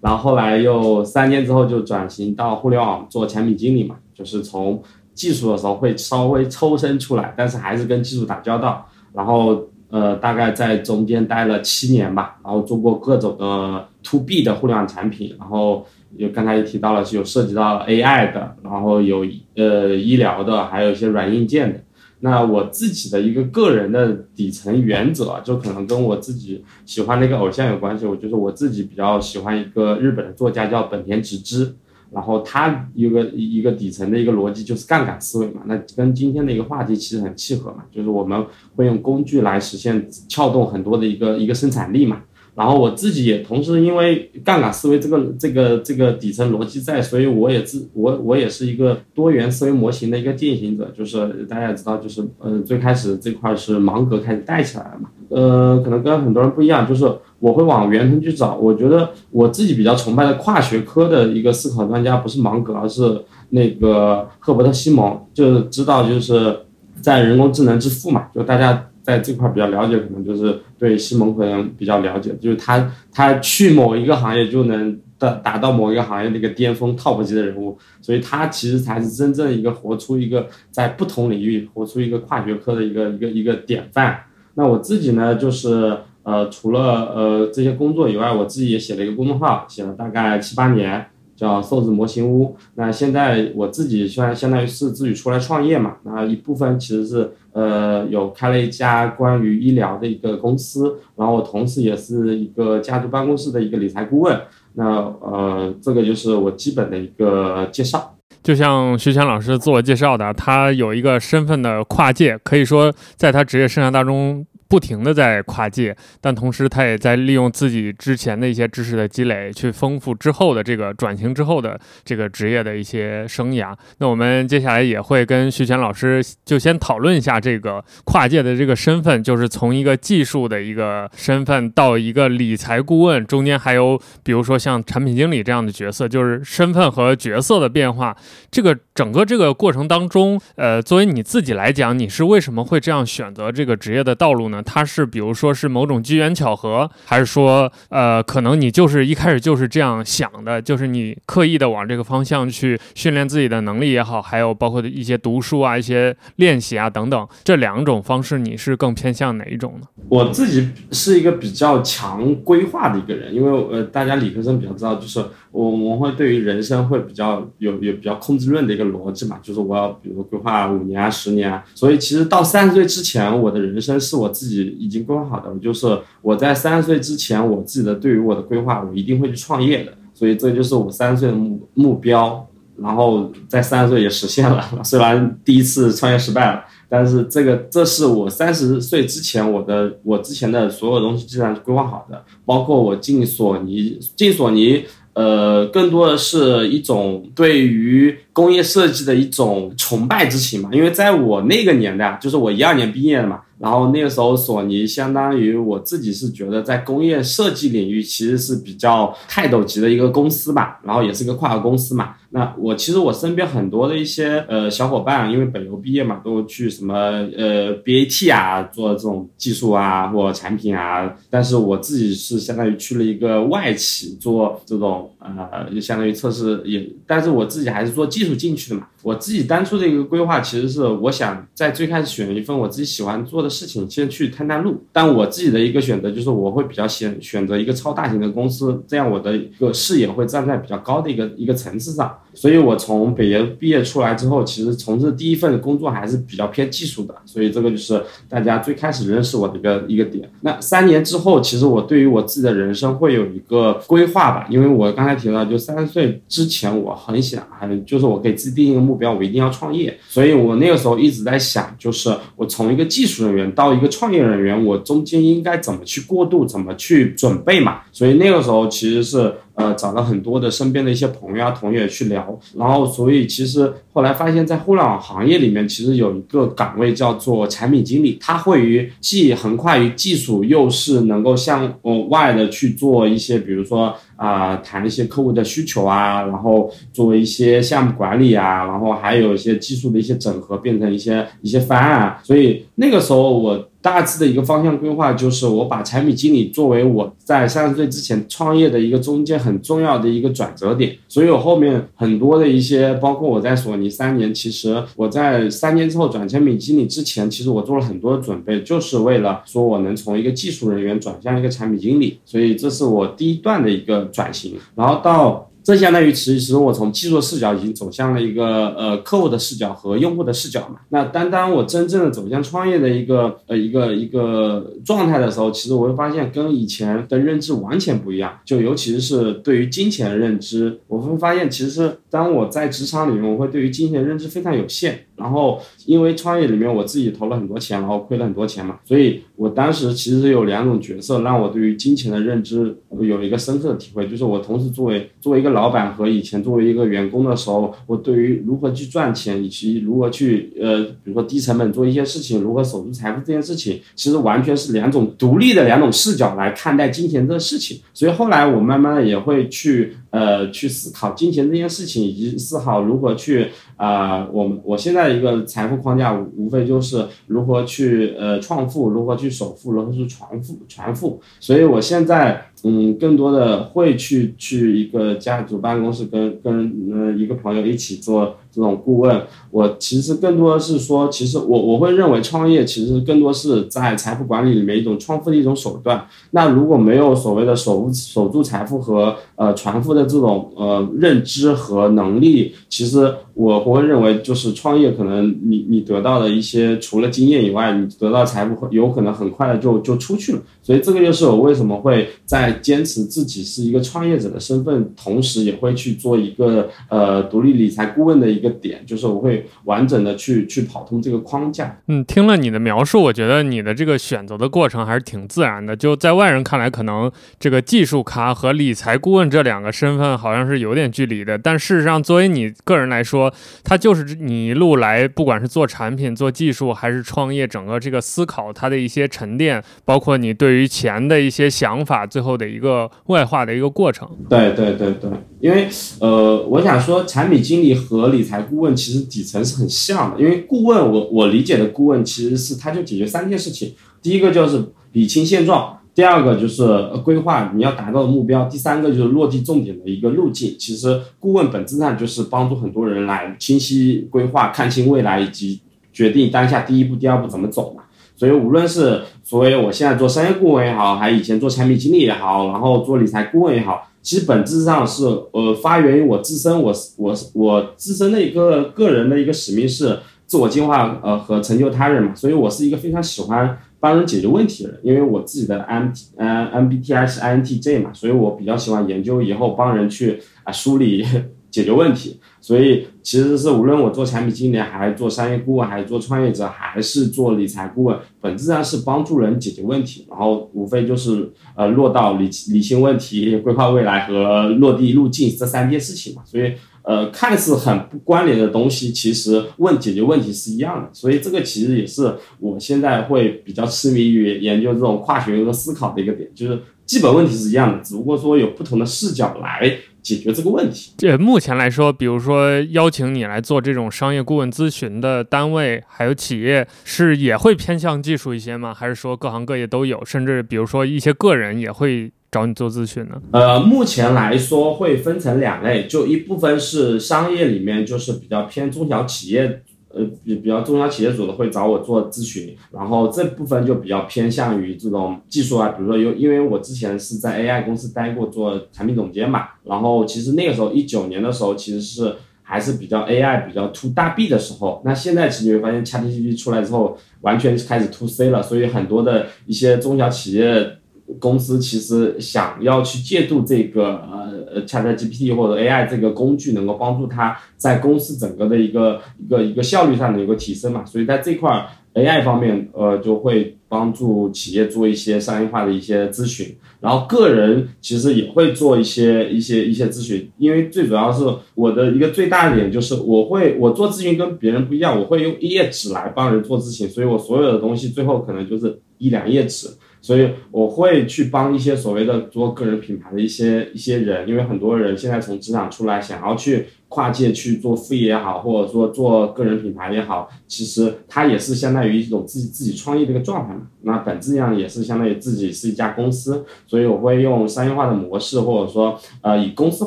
然后后来又三年之后就转型到互联网做产品经理嘛，就是从技术的时候会稍微抽身出来，但是还是跟技术打交道。然后呃，大概在中间待了七年吧，然后做过各种的 to B 的互联网产品，然后有刚才也提到了是有涉及到 AI 的，然后有呃医疗的，还有一些软硬件的。那我自己的一个个人的底层原则，就可能跟我自己喜欢的一个偶像有关系。我就是我自己比较喜欢一个日本的作家叫本田直之，然后他有个一个底层的一个逻辑就是杠杆思维嘛，那跟今天的一个话题其实很契合嘛，就是我们会用工具来实现撬动很多的一个一个生产力嘛。然后我自己也同时因为杠杆思维这个这个这个底层逻辑在，所以我也自我我也是一个多元思维模型的一个践行者。就是大家也知道，就是呃最开始这块是芒格开始带起来的嘛。呃，可能跟很多人不一样，就是我会往源头去找。我觉得我自己比较崇拜的跨学科的一个思考专家不是芒格，而是那个赫伯特西蒙，就是知道就是在人工智能之父嘛，就大家。在这块比较了解，可能就是对西蒙可能比较了解，就是他他去某一个行业就能达达到某一个行业的一个巅峰 top 级的人物，所以他其实才是真正一个活出一个在不同领域活出一个跨学科的一个一个一个典范。那我自己呢，就是呃除了呃这些工作以外，我自己也写了一个公众号，写了大概七八年。叫瘦子模型屋。那现在我自己虽然相当于是自己出来创业嘛，那一部分其实是呃有开了一家关于医疗的一个公司，然后我同时也是一个家族办公室的一个理财顾问。那呃这个就是我基本的一个介绍。就像徐强老师自我介绍的，他有一个身份的跨界，可以说在他职业生涯当中。不停的在跨界，但同时他也在利用自己之前的一些知识的积累，去丰富之后的这个转型之后的这个职业的一些生涯。那我们接下来也会跟徐泉老师就先讨论一下这个跨界的这个身份，就是从一个技术的一个身份到一个理财顾问，中间还有比如说像产品经理这样的角色，就是身份和角色的变化。这个整个这个过程当中，呃，作为你自己来讲，你是为什么会这样选择这个职业的道路呢？它是比如说是某种机缘巧合，还是说呃可能你就是一开始就是这样想的，就是你刻意的往这个方向去训练自己的能力也好，还有包括一些读书啊、一些练习啊等等，这两种方式你是更偏向哪一种呢？我自己是一个比较强规划的一个人，因为呃大家理科生比较知道，就是我我会对于人生会比较有有比较控制论的一个逻辑嘛，就是我要比如规划五年啊、十年啊，所以其实到三十岁之前，我的人生是我自己。已经规划好的，就是我在三十岁之前，我自己的对于我的规划，我一定会去创业的。所以这就是我三十岁的目目标，然后在三十岁也实现了。虽然第一次创业失败了，但是这个这是我三十岁之前我的我之前的所有东西基本上是规划好的，包括我进索尼，进索尼，呃，更多的是一种对于工业设计的一种崇拜之情嘛。因为在我那个年代，就是我一二年毕业的嘛。然后那个时候，索尼相当于我自己是觉得在工业设计领域其实是比较泰斗级的一个公司吧，然后也是个跨国公司嘛。那我其实我身边很多的一些呃小伙伴，因为北邮毕业嘛，都去什么呃 BAT 啊做这种技术啊或产品啊，但是我自己是相当于去了一个外企做这种呃就相当于测试也，但是我自己还是做技技术进去的嘛。我自己当初的一个规划其实是我想在最开始选一份我自己喜欢做的事情，先去探探路。但我自己的一个选择就是我会比较选选择一个超大型的公司，这样我的一个视野会站在比较高的一个一个层次上。所以，我从北邮毕业出来之后，其实从事第一份工作还是比较偏技术的，所以这个就是大家最开始认识我的一个一个点。那三年之后，其实我对于我自己的人生会有一个规划吧，因为我刚才提到，就三十岁之前，我很想，很就是我我给自己定一个目标，我一定要创业。所以我那个时候一直在想，就是我从一个技术人员到一个创业人员，我中间应该怎么去过渡，怎么去准备嘛。所以那个时候其实是。呃，找了很多的身边的一些朋友啊、同学去聊，然后所以其实后来发现，在互联网行业里面，其实有一个岗位叫做产品经理，他会于既横跨于技术，又是能够向外的去做一些，比如说啊，谈一些客户的需求啊，然后做一些项目管理啊，然后还有一些技术的一些整合，变成一些一些方案。所以那个时候我。大致的一个方向规划就是，我把产品经理作为我在三十岁之前创业的一个中间很重要的一个转折点。所以我后面很多的一些，包括我在索尼三年，其实我在三年之后转产品经理之前，其实我做了很多的准备，就是为了说我能从一个技术人员转向一个产品经理。所以这是我第一段的一个转型。然后到这相当于其实我从技术视角已经走向了一个呃客户的视角和用户的视角嘛。那当当我真正的走向创业的一个呃一个一个状态的时候，其实我会发现跟以前的认知完全不一样。就尤其是对于金钱的认知，我会发现其实当我在职场里面，我会对于金钱的认知非常有限。然后因为创业里面我自己投了很多钱，然后亏了很多钱嘛，所以我当时其实有两种角色让我对于金钱的认知有一个深刻的体会，就是我同时作为作为一个老板和以前作为一个员工的时候，我对于如何去赚钱以及如何去呃，比如说低成本做一些事情，如何守住财富这件事情，其实完全是两种独立的两种视角来看待金钱这个事情。所以后来我慢慢的也会去呃去思考金钱这件事情，以及思考如何去啊，我们我现在一个财富框架无非就是如何去呃创富，如何去首富，如何去传富传富。所以我现在。嗯，更多的会去去一个家族办公室，跟跟呃一个朋友一起做这种顾问。我其实更多的是说，其实我我会认为创业其实更多是在财富管理里面一种创富的一种手段。那如果没有所谓的守守住财富和呃传富的这种呃认知和能力，其实我会认为就是创业可能你你得到的一些除了经验以外，你得到财富有可能很快的就就出去了。所以这个就是我为什么会在。坚持自己是一个创业者的身份，同时也会去做一个呃独立理财顾问的一个点，就是我会完整的去去跑通这个框架。嗯，听了你的描述，我觉得你的这个选择的过程还是挺自然的。就在外人看来，可能这个技术咖和理财顾问这两个身份好像是有点距离的，但事实上，作为你个人来说，它就是你一路来，不管是做产品、做技术还是创业，整个这个思考它的一些沉淀，包括你对于钱的一些想法，最后的。一个外化的一个过程。对对对对，因为呃，我想说，产品经理和理财顾问其实底层是很像的。因为顾问，我我理解的顾问其实是他就解决三件事情：第一个就是理清现状，第二个就是规划你要达到的目标，第三个就是落地重点的一个路径。其实顾问本质上就是帮助很多人来清晰规划、看清未来以及决定当下第一步、第二步怎么走嘛。所以无论是所谓我现在做商业顾问也好，还以前做产品经理也好，然后做理财顾问也好，其实本质上是呃发源于我自身，我我我自身的一个个人的一个使命是自我进化呃和成就他人嘛。所以我是一个非常喜欢帮人解决问题的人，因为我自己的 M N M B T I 是 I N T J 嘛，所以我比较喜欢研究以后帮人去啊梳理 解决问题。所以其实是无论我做产品经理，还是做商业顾问，还是做创业者，还是做理财顾问，本质上是帮助人解决问题，然后无非就是呃落到理理清问题、规划未来和落地路径这三件事情嘛。所以呃看似很不关联的东西，其实问解决问题是一样的。所以这个其实也是我现在会比较痴迷于研究这种跨学科思考的一个点，就是基本问题是一样的，只不过说有不同的视角来。解决这个问题。这目前来说，比如说邀请你来做这种商业顾问咨询的单位，还有企业，是也会偏向技术一些吗？还是说各行各业都有？甚至比如说一些个人也会找你做咨询呢？呃，目前来说会分成两类，就一部分是商业里面就是比较偏中小企业。呃，比比较中小企业主的会找我做咨询，然后这部分就比较偏向于这种技术啊，比如说有，因为我之前是在 AI 公司待过做产品总监嘛，然后其实那个时候一九年的时候，其实是还是比较 AI 比较 to 大 B 的时候，那现在其实你会发现 ChatGPT 出来之后，完全开始 to C 了，所以很多的一些中小企业。公司其实想要去借助这个呃呃 ChatGPT 或者 AI 这个工具，能够帮助他在公司整个的一个一个一个效率上的一个提升嘛，所以在这块 AI 方面，呃，就会帮助企业做一些商业化的一些咨询，然后个人其实也会做一些一些一些咨询，因为最主要是我的一个最大的点就是我会我做咨询跟别人不一样，我会用一页纸来帮人做咨询，所以我所有的东西最后可能就是一两页纸。所以我会去帮一些所谓的做个人品牌的一些一些人，因为很多人现在从职场出来，想要去。跨界去做副业也好，或者说做个人品牌也好，其实它也是相当于一种自己自己创业的一个状态嘛。那本质上也是相当于自己是一家公司，所以我会用商业化的模式，或者说呃以公司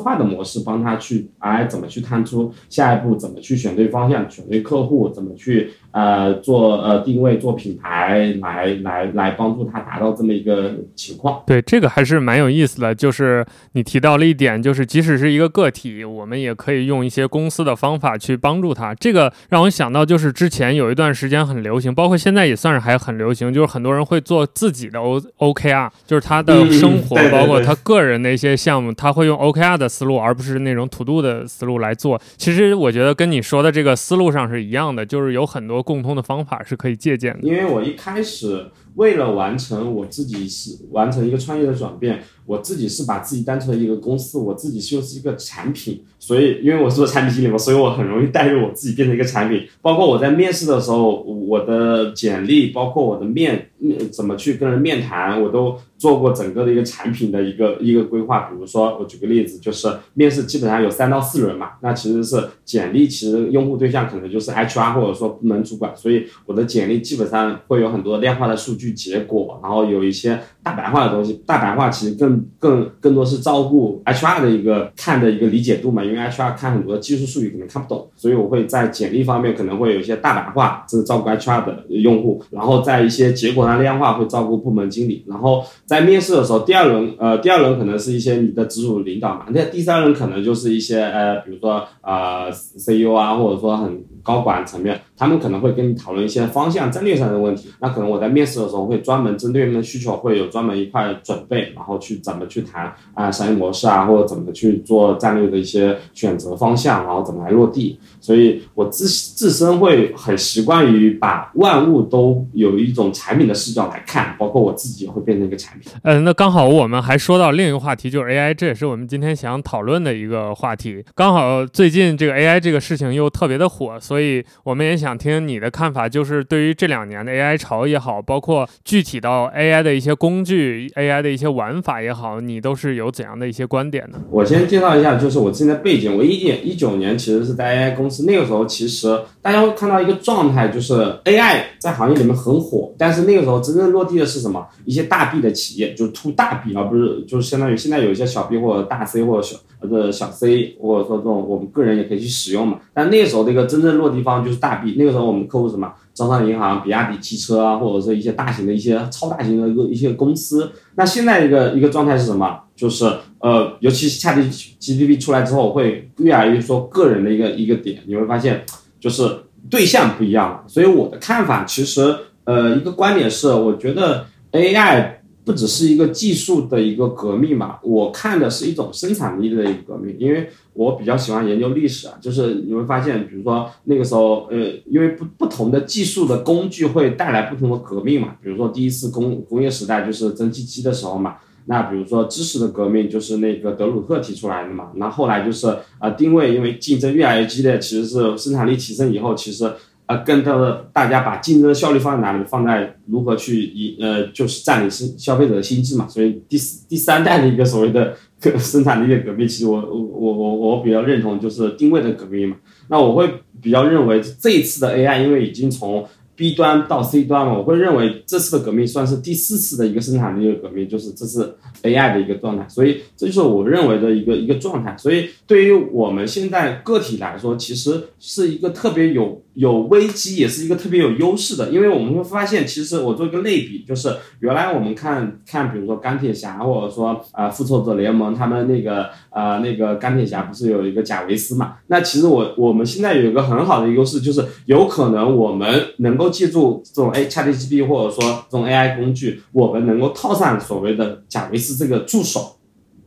化的模式帮他去哎怎么去探出下一步，怎么去选对方向、选对客户，怎么去呃做呃定位、做品牌，来来来帮助他达到这么一个情况。对，这个还是蛮有意思的。就是你提到了一点，就是即使是一个个体，我们也可以用一些公司的方法去帮助他。这个让我想到，就是之前有一段时间很流行，包括现在也算是还很流行，就是很多人会做自己的 O OKR，就是他的生活，包括他个人的一些项目，他会用 OKR 的思路，而不是那种 To Do 的思路来做。其实我觉得跟你说的这个思路上是一样的，就是有很多共通的方法是可以借鉴的。因为我一开始为了完成我自己是完成一个创业的转变，我自己是把自己当成一个公司，我自己就是一个产品，所以因为我是做产品经理嘛，所以我很容易带入我自己变成一个产品。包括我在面试的时候，我的简历，包括我的面面怎么去跟人面谈，我都做过整个的一个产品的一个一个规划。比如说，我举个例子，就是面试基本上有三到四轮嘛，那其实是简历，其实用户对象可能就是 HR 或者说部门主管，所以我的简历基本上会有很多量化的数据结果，然后有一些大白话的东西。大白话其实更更更多是照顾 HR 的一个看的一个理解度嘛，因为 HR 看很多技术术语可能看不懂，所以我会在简历方面可能会有一些大白话，这是照顾 HR 的用户，然后在一些结果上量化会照顾部门经理，然后在面试的时候，第二轮呃第二轮可能是一些你的直属领导嘛，那第三轮可能就是一些呃比如说呃 CEO 啊，或者说很高管层面，他们可能会跟你讨论一些方向战略上的问题，那可能我在面试的时候会专门针对他们的需求会有专门一块准备，然后去怎么去谈啊商业模式啊，或者怎么去做战略的一些选择方向，然后怎么来落地。所以我自自身会很习惯于把万物都有一种产品的视角来看，包括我自己也会变成一个产品。嗯，那刚好我们还说到另一个话题，就是 AI，这也是我们今天想讨论的一个话题。刚好最近这个 AI 这个事情又特别的火，所以我们也想想听你的看法，就是对于这两年的 AI 潮也好，包括具体到 AI 的一些工具、AI 的一些玩法也好，你都是有怎样的一些观点呢？我先介绍一下，就是我之前的背景。我一点一九年其实是在 AI 公司，那个时候其实大家会看到一个状态，就是 AI 在行业里面很火，但是那个时候真正落地的是什么？一些大 B 的企业，就是 to 大 B，而不是就是相当于现在有一些小 B 或者大 C 或者小或者小 C，或者说这种我们个人也可以去使用嘛。但那个时候的一个真正落地方就是大 B，那个时候我们客户什么？招商银行、比亚迪汽车啊，或者是一些大型的一些超大型的一个一些公司。那现在一个一个状态是什么？就是呃，尤其是 ChatGPT 出来之后，会越来越说个人的一个一个点，你会发现就是对象不一样了。所以我的看法其实呃，一个观点是，我觉得 AI 不只是一个技术的一个革命嘛，我看的是一种生产力的一个革命，因为我比较喜欢研究历史啊，就是你会发现，比如说那个时候，呃，因为不不同的技术的工具会带来不同的革命嘛，比如说第一次工工业时代就是蒸汽机的时候嘛。那比如说知识的革命就是那个德鲁克提出来的嘛，那后来就是啊定位，因为竞争越来越激烈，其实是生产力提升以后，其实呃更多的大家把竞争的效率放在哪里？放在如何去以呃就是占领消消费者的心智嘛。所以第四第三代的一个所谓的生产力的革命，其实我我我我比较认同就是定位的革命嘛。那我会比较认为这一次的 AI，因为已经从 B 端到 C 端嘛，我会认为这次的革命算是第四次的一个生产力的革命，就是这是 AI 的一个状态，所以这就是我认为的一个一个状态。所以对于我们现在个体来说，其实是一个特别有有危机，也是一个特别有优势的，因为我们会发现，其实我做一个类比，就是原来我们看看，比如说钢铁侠，或者说啊复仇者联盟，他们那个啊那个钢铁侠不是有一个贾维斯嘛？那其实我我们现在有一个很好的优势，就是有可能我们能够。借助这种 A ChatGPT 或者说这种 AI 工具，我们能够套上所谓的贾维斯这个助手，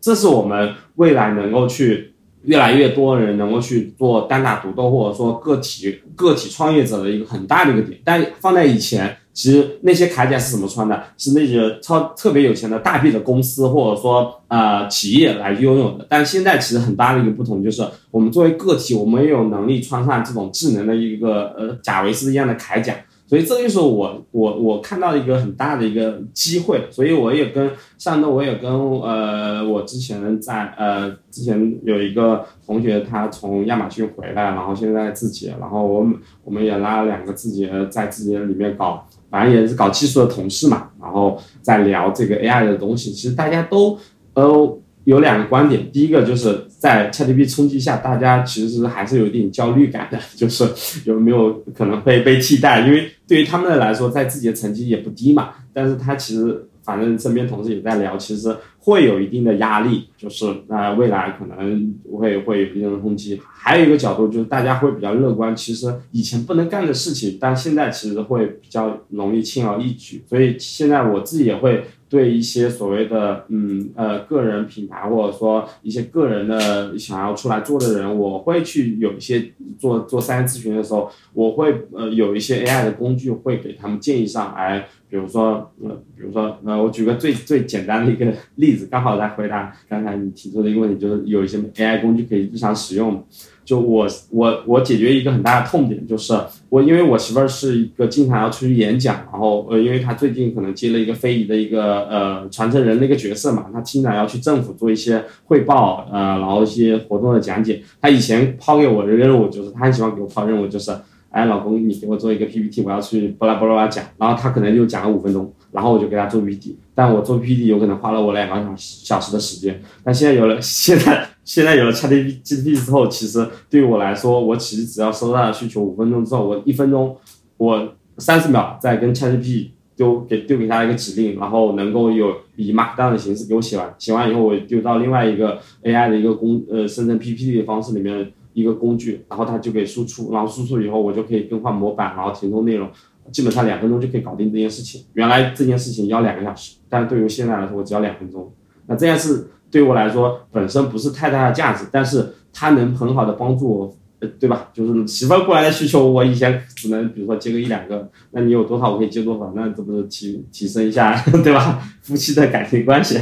这是我们未来能够去越来越多人能够去做单打独斗，或者说个体个体创业者的一个很大的一个点。但放在以前，其实那些铠甲是怎么穿的？是那些超特别有钱的大 B 的公司或者说呃企业来拥有的。但现在其实很大的一个不同就是，我们作为个体，我们也有能力穿上这种智能的一个呃贾维斯一样的铠甲。所以这就是我我我看到一个很大的一个机会，所以我也跟上周我也跟呃我之前在呃之前有一个同学他从亚马逊回来，然后现在自己，然后我们我们也拉了两个自己在自己里面搞，反正也是搞技术的同事嘛，然后在聊这个 AI 的东西，其实大家都呃。有两个观点，第一个就是在 ChatGPT 冲击下，大家其实还是有一点焦虑感的，就是有没有可能会被替代？因为对于他们来说，在自己的成绩也不低嘛，但是他其实反正身边同事也在聊，其实会有一定的压力，就是那未来可能会会有一定的冲击。还有一个角度就是大家会比较乐观，其实以前不能干的事情，但现在其实会比较容易轻而易举。所以现在我自己也会。对一些所谓的嗯呃个人品牌或者说一些个人的想要出来做的人，我会去有一些做做商业咨询的时候，我会呃有一些 AI 的工具会给他们建议上来，比如说呃比如说呃我举个最最简单的一个例子，刚好来回答刚才你提出的一个问题，就是有一些 AI 工具可以日常使用。就我我我解决一个很大的痛点，就是我因为我媳妇儿是一个经常要出去演讲，然后呃，因为她最近可能接了一个非遗的一个呃传承人的一个角色嘛，她经常要去政府做一些汇报，呃，然后一些活动的讲解。她以前抛给我的任务就是，她很喜欢给我抛任务，就是哎，老公你给我做一个 PPT，我要去巴拉巴拉讲，然后他可能就讲了五分钟，然后我就给他做 PPT，但我做 PPT 有可能花了我两个小时小时的时间，但现在有了 现在。现在有了 ChatGPT 之后，其实对于我来说，我其实只要收到的需求五分钟之后，我一分钟，我三十秒再跟 ChatGPT 丢给丢给他一个指令，然后能够有以 Markdown 的形式给我写完，写完以后我丢到另外一个 AI 的一个工呃生成 PPT 的方式里面一个工具，然后它就给输出，然后输出以后我就可以更换模板，然后填充内容，基本上两分钟就可以搞定这件事情。原来这件事情要两个小时，但是对于现在来说，我只要两分钟。那这件事。对我来说，本身不是太大的价值，但是它能很好的帮助我，对吧？就是媳妇过来的需求，我以前只能比如说接个一两个，那你有多少我可以接多少，那这不是提提升一下，对吧？夫妻的感情关系。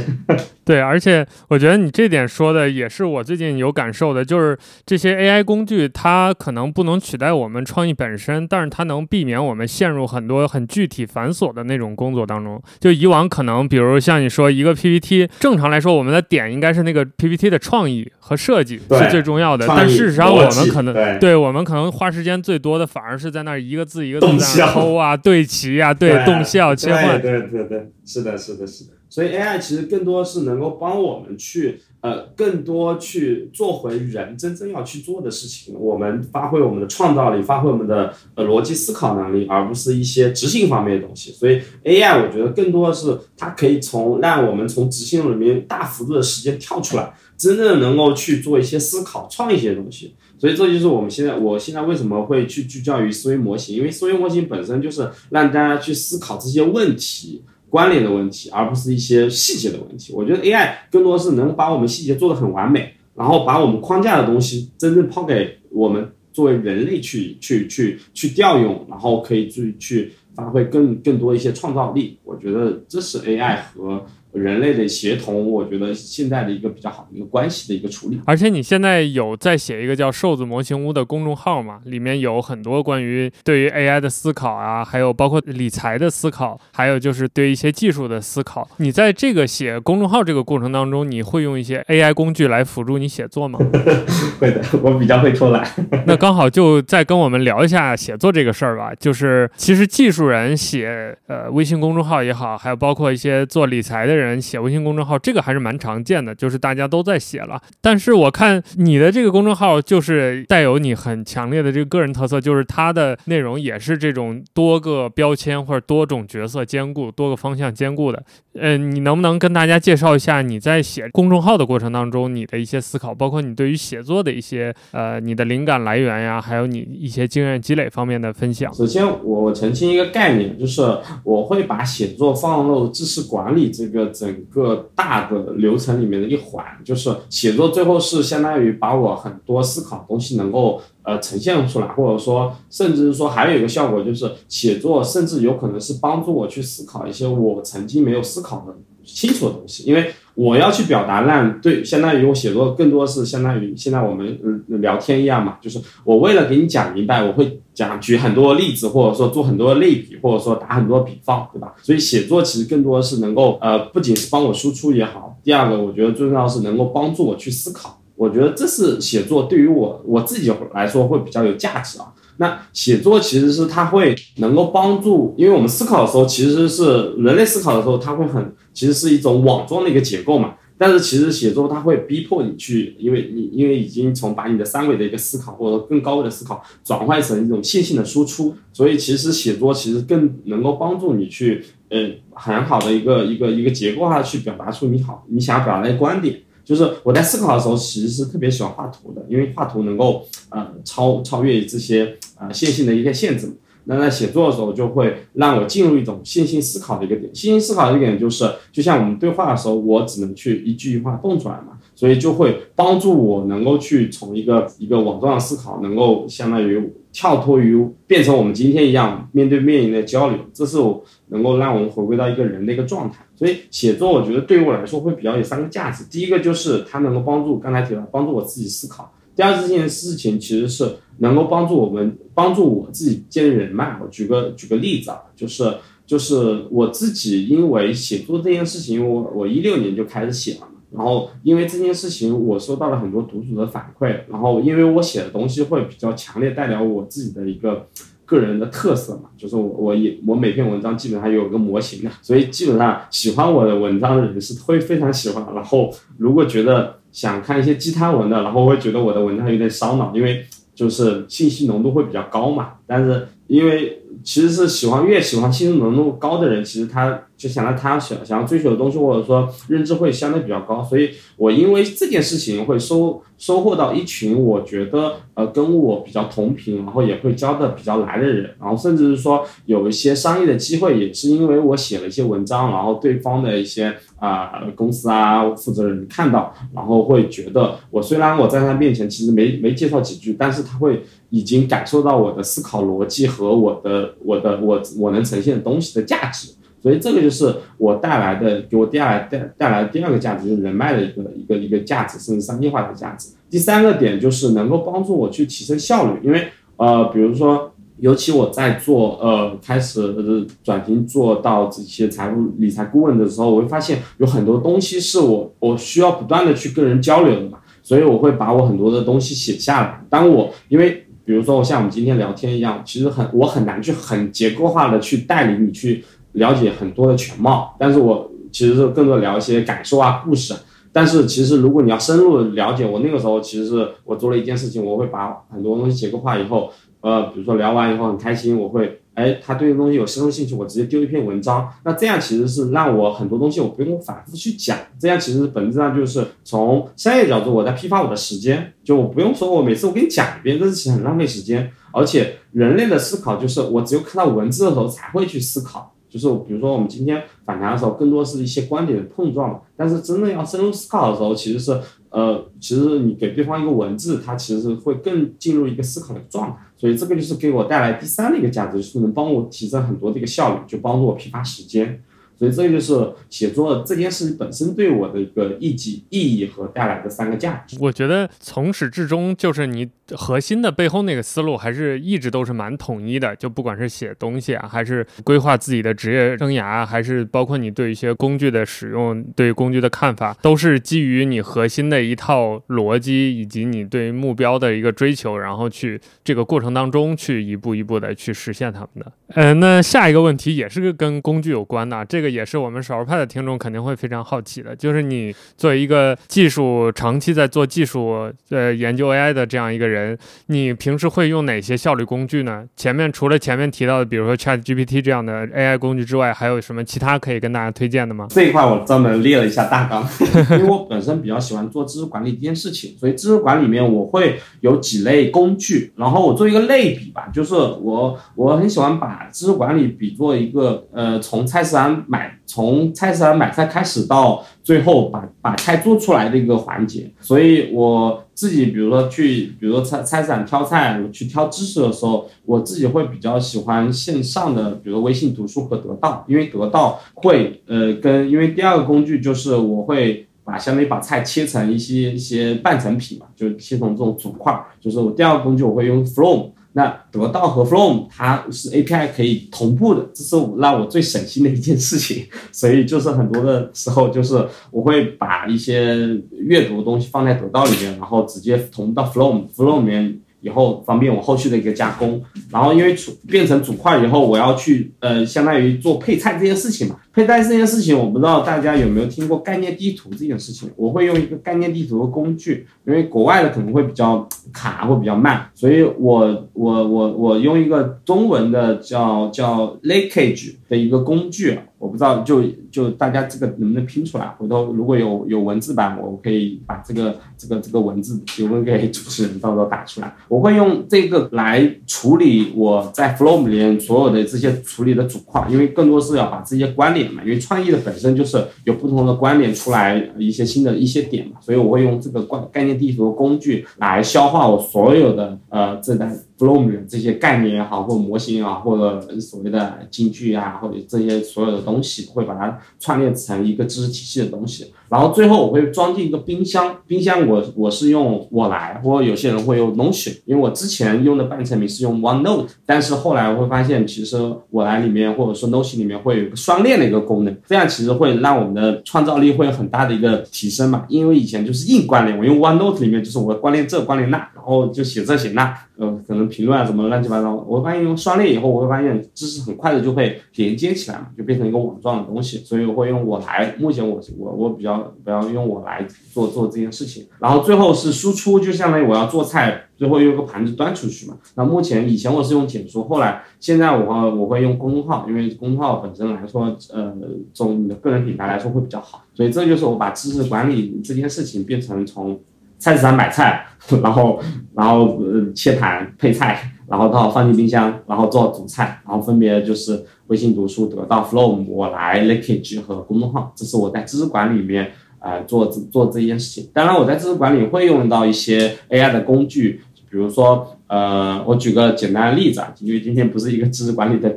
对，而且我觉得你这点说的也是我最近有感受的，就是这些 AI 工具，它可能不能取代我们创意本身，但是它能避免我们陷入很多很具体繁琐的那种工作当中。就以往可能，比如像你说一个 PPT，正常来说，我们的点应该是那个 PPT 的创意和设计是最重要的，但事实上我们可能对我们可能花时间最多的反而是在那一个字一个字在抠啊、对齐啊、对动效切换。对对对，是的，是的，是的。所以 AI 其实更多是能够帮我们去，呃，更多去做回人真正要去做的事情。我们发挥我们的创造力，发挥我们的呃逻辑思考能力，而不是一些执行方面的东西。所以 AI 我觉得更多的是它可以从让我们从执行里面大幅度的时间跳出来，真正能够去做一些思考、创一些东西。所以这就是我们现在，我现在为什么会去聚焦于思维模型？因为思维模型本身就是让大家去思考这些问题。关联的问题，而不是一些细节的问题。我觉得 AI 更多是能把我们细节做得很完美，然后把我们框架的东西真正抛给我们作为人类去去去去调用，然后可以去去发挥更更多一些创造力。我觉得这是 AI 和。人类的协同，我觉得现在的一个比较好的一个关系的一个处理。而且你现在有在写一个叫“瘦子模型屋”的公众号嘛？里面有很多关于对于 AI 的思考啊，还有包括理财的思考，还有就是对一些技术的思考。你在这个写公众号这个过程当中，你会用一些 AI 工具来辅助你写作吗？会的，我比较会偷懒。那刚好就再跟我们聊一下写作这个事儿吧。就是其实技术人写呃微信公众号也好，还有包括一些做理财的人。人写微信公众号，这个还是蛮常见的，就是大家都在写了。但是我看你的这个公众号，就是带有你很强烈的这个个人特色，就是它的内容也是这种多个标签或者多种角色兼顾、多个方向兼顾的。嗯，你能不能跟大家介绍一下你在写公众号的过程当中你的一些思考，包括你对于写作的一些呃你的灵感来源呀，还有你一些经验积累方面的分享？首先，我澄清一个概念，就是我会把写作放入知识管理这个。整个大的流程里面的一环，就是写作最后是相当于把我很多思考的东西能够呃呈现出来，或者说甚至是说还有一个效果，就是写作甚至有可能是帮助我去思考一些我曾经没有思考的清楚的东西，因为我要去表达，让对，相当于我写作更多是相当于现在我们聊天一样嘛，就是我为了给你讲明白，我会讲举很多例子，或者说做很多类比，或者说打很多比方，对吧？所以写作其实更多是能够呃，不仅是帮我输出也好，第二个我觉得最重要是能够帮助我去思考。我觉得这是写作对于我我自己来说会比较有价值啊。那写作其实是它会能够帮助，因为我们思考的时候其实是人类思考的时候，它会很其实是一种网状的一个结构嘛。但是其实写作它会逼迫你去，因为你因为已经从把你的三维的一个思考或者更高维的思考转换成一种线性的输出，所以其实写作其实更能够帮助你去，呃，很好的一个一个一个结构化去表达出你好你想表达的观点。就是我在思考的时候，其实是特别喜欢画图的，因为画图能够呃超超越这些呃线性的一些限制。那在写作的时候，就会让我进入一种线性思考的一个点。线性思考的一个点就是，就像我们对话的时候，我只能去一句话蹦出来嘛，所以就会帮助我能够去从一个一个网状的思考，能够相当于跳脱于变成我们今天一样面对面的交流。这是我能够让我们回归到一个人的一个状态。所以写作，我觉得对于我来说会比较有三个价值。第一个就是它能够帮助刚才提到帮助我自己思考。第二这件事情其实是能够帮助我们帮助我自己建立人脉。我举个举个例子啊，就是就是我自己因为写作这件事情，我我一六年就开始写了。然后因为这件事情，我收到了很多读者的反馈。然后因为我写的东西会比较强烈，代表我自己的一个。个人的特色嘛，就是我我也我每篇文章基本上有个模型的，所以基本上喜欢我的文章的人是会非常喜欢。然后如果觉得想看一些鸡汤文的，然后会觉得我的文章有点烧脑，因为就是信息浓度会比较高嘛。但是因为其实是喜欢越喜欢信息浓度高的人，其实他。就想到他想想要追求的东西，或者说认知会相对比较高，所以我因为这件事情会收收获到一群我觉得呃跟我比较同频，然后也会交的比较来的人，然后甚至是说有一些商业的机会，也是因为我写了一些文章，然后对方的一些啊公司啊负责人看到，然后会觉得我虽然我在他面前其实没没介绍几句，但是他会已经感受到我的思考逻辑和我的我的我我能呈现的东西的价值。所以这个就是我带来的，给我带来带带来第二个价值，就是人脉的一个一个一个价值，甚至商业化的价值。第三个点就是能够帮助我去提升效率，因为呃，比如说，尤其我在做呃开始转型做到这些财务理财顾问的时候，我会发现有很多东西是我我需要不断的去跟人交流的嘛，所以我会把我很多的东西写下来。当我因为比如说我像我们今天聊天一样，其实很我很难去很结构化的去带领你去。了解很多的全貌，但是我其实是更多聊一些感受啊、故事。但是其实如果你要深入了解，我那个时候其实是我做了一件事情，我会把很多东西结构化以后，呃，比如说聊完以后很开心，我会，哎，他对这东西有深入兴趣，我直接丢一篇文章。那这样其实是让我很多东西我不用反复去讲，这样其实本质上就是从商业角度我在批发我的时间，就我不用说我每次我给你讲一遍，这是其实很浪费时间。而且人类的思考就是我只有看到文字的时候才会去思考。就是比如说我们今天反弹的时候，更多是一些观点的碰撞。但是真正要深入思考的时候，其实是呃，其实你给对方一个文字，它其实是会更进入一个思考的状态。所以这个就是给我带来第三的一个价值，就是能帮我提升很多的一个效率，就帮助我批发时间。所以这就是写作这件事本身对我的一个意义、意义和带来的三个价值。我觉得从始至终就是你。核心的背后那个思路还是一直都是蛮统一的，就不管是写东西啊，还是规划自己的职业生涯，还是包括你对一些工具的使用、对工具的看法，都是基于你核心的一套逻辑以及你对目标的一个追求，然后去这个过程当中去一步一步的去实现他们的。呃，那下一个问题也是跟工具有关的，啊这个也是我们少数派的听众肯定会非常好奇的，就是你作为一个技术长期在做技术呃研究 AI 的这样一个人。你平时会用哪些效率工具呢？前面除了前面提到的，比如说 Chat GPT 这样的 AI 工具之外，还有什么其他可以跟大家推荐的吗？这一块我专门列了一下大纲，因为我本身比较喜欢做知识管理这件事情，所以知识管理里面我会有几类工具，然后我做一个类比吧，就是我我很喜欢把知识管理比作一个呃从菜市场买从菜市场买菜开始到最后把把菜做出来的一个环节，所以我自己比如说去，比如说菜菜市场挑菜，去挑知识的时候，我自己会比较喜欢线上的，比如微信读书和得到，因为得到会呃跟因为第二个工具就是我会。把相当于把菜切成一些一些半成品嘛，就是切成这种组块。就是我第二个工具我会用 From，那得到和 From 它是 API 可以同步的，这是让我最省心的一件事情。所以就是很多的时候，就是我会把一些阅读的东西放在得到里面，然后直接同步到 From，From 里面。以后方便我后续的一个加工，然后因为变成主块以后，我要去呃，相当于做配菜这件事情嘛。配菜这件事情，我不知道大家有没有听过概念地图这件事情。我会用一个概念地图的工具，因为国外的可能会比较 卡会比较慢，所以我我我我用一个中文的叫叫 l a k a g e 的一个工具。我不知道，就就大家这个能不能拼出来？回头如果有有文字版，我可以把这个这个这个文字提问给主持人，到时候打出来。我会用这个来处理我在 Flow 里面所有的这些处理的组块，因为更多是要把这些关联嘛，因为创意的本身就是有不同的关联出来一些新的一些点嘛，所以我会用这个关概念地图的工具来消化我所有的呃这单。Flow 的这些概念也好，或者模型也好，或者所谓的京剧啊，或者这些所有的东西，会把它串联成一个知识体系的东西。然后最后我会装进一个冰箱，冰箱我我是用我来，或有些人会用 Notion，因为我之前用的半成品是用 OneNote，但是后来我会发现，其实我来里面或者说 Notion 里面会有个双链的一个功能，这样其实会让我们的创造力会有很大的一个提升嘛。因为以前就是硬关联，我用 OneNote 里面就是我关联这关联那，然后就写这写那，呃，可能评论啊什么乱七八糟。我发现用双链以后，我会发现知识很快的就会连接起来嘛，就变成一个网状的东西。所以我会用我来，目前我我我比较。不要用我来做做这件事情，然后最后是输出，就相当于我要做菜，最后用个盘子端出去嘛。那目前以前我是用简书，后来现在我我会用公众号，因为公众号本身来说，呃，从你的个人品牌来说会比较好。所以这就是我把知识管理这件事情变成从菜市场买菜，然后然后呃切盘配菜，然后到放进冰箱，然后做主菜，然后分别就是。微信读书得到 Flow，我来 Leakage 和公众号，这是我在知识管理里面呃做做这件事情。当然，我在知识管理会用到一些 AI 的工具，比如说呃，我举个简单的例子啊，因为今天不是一个知识管理的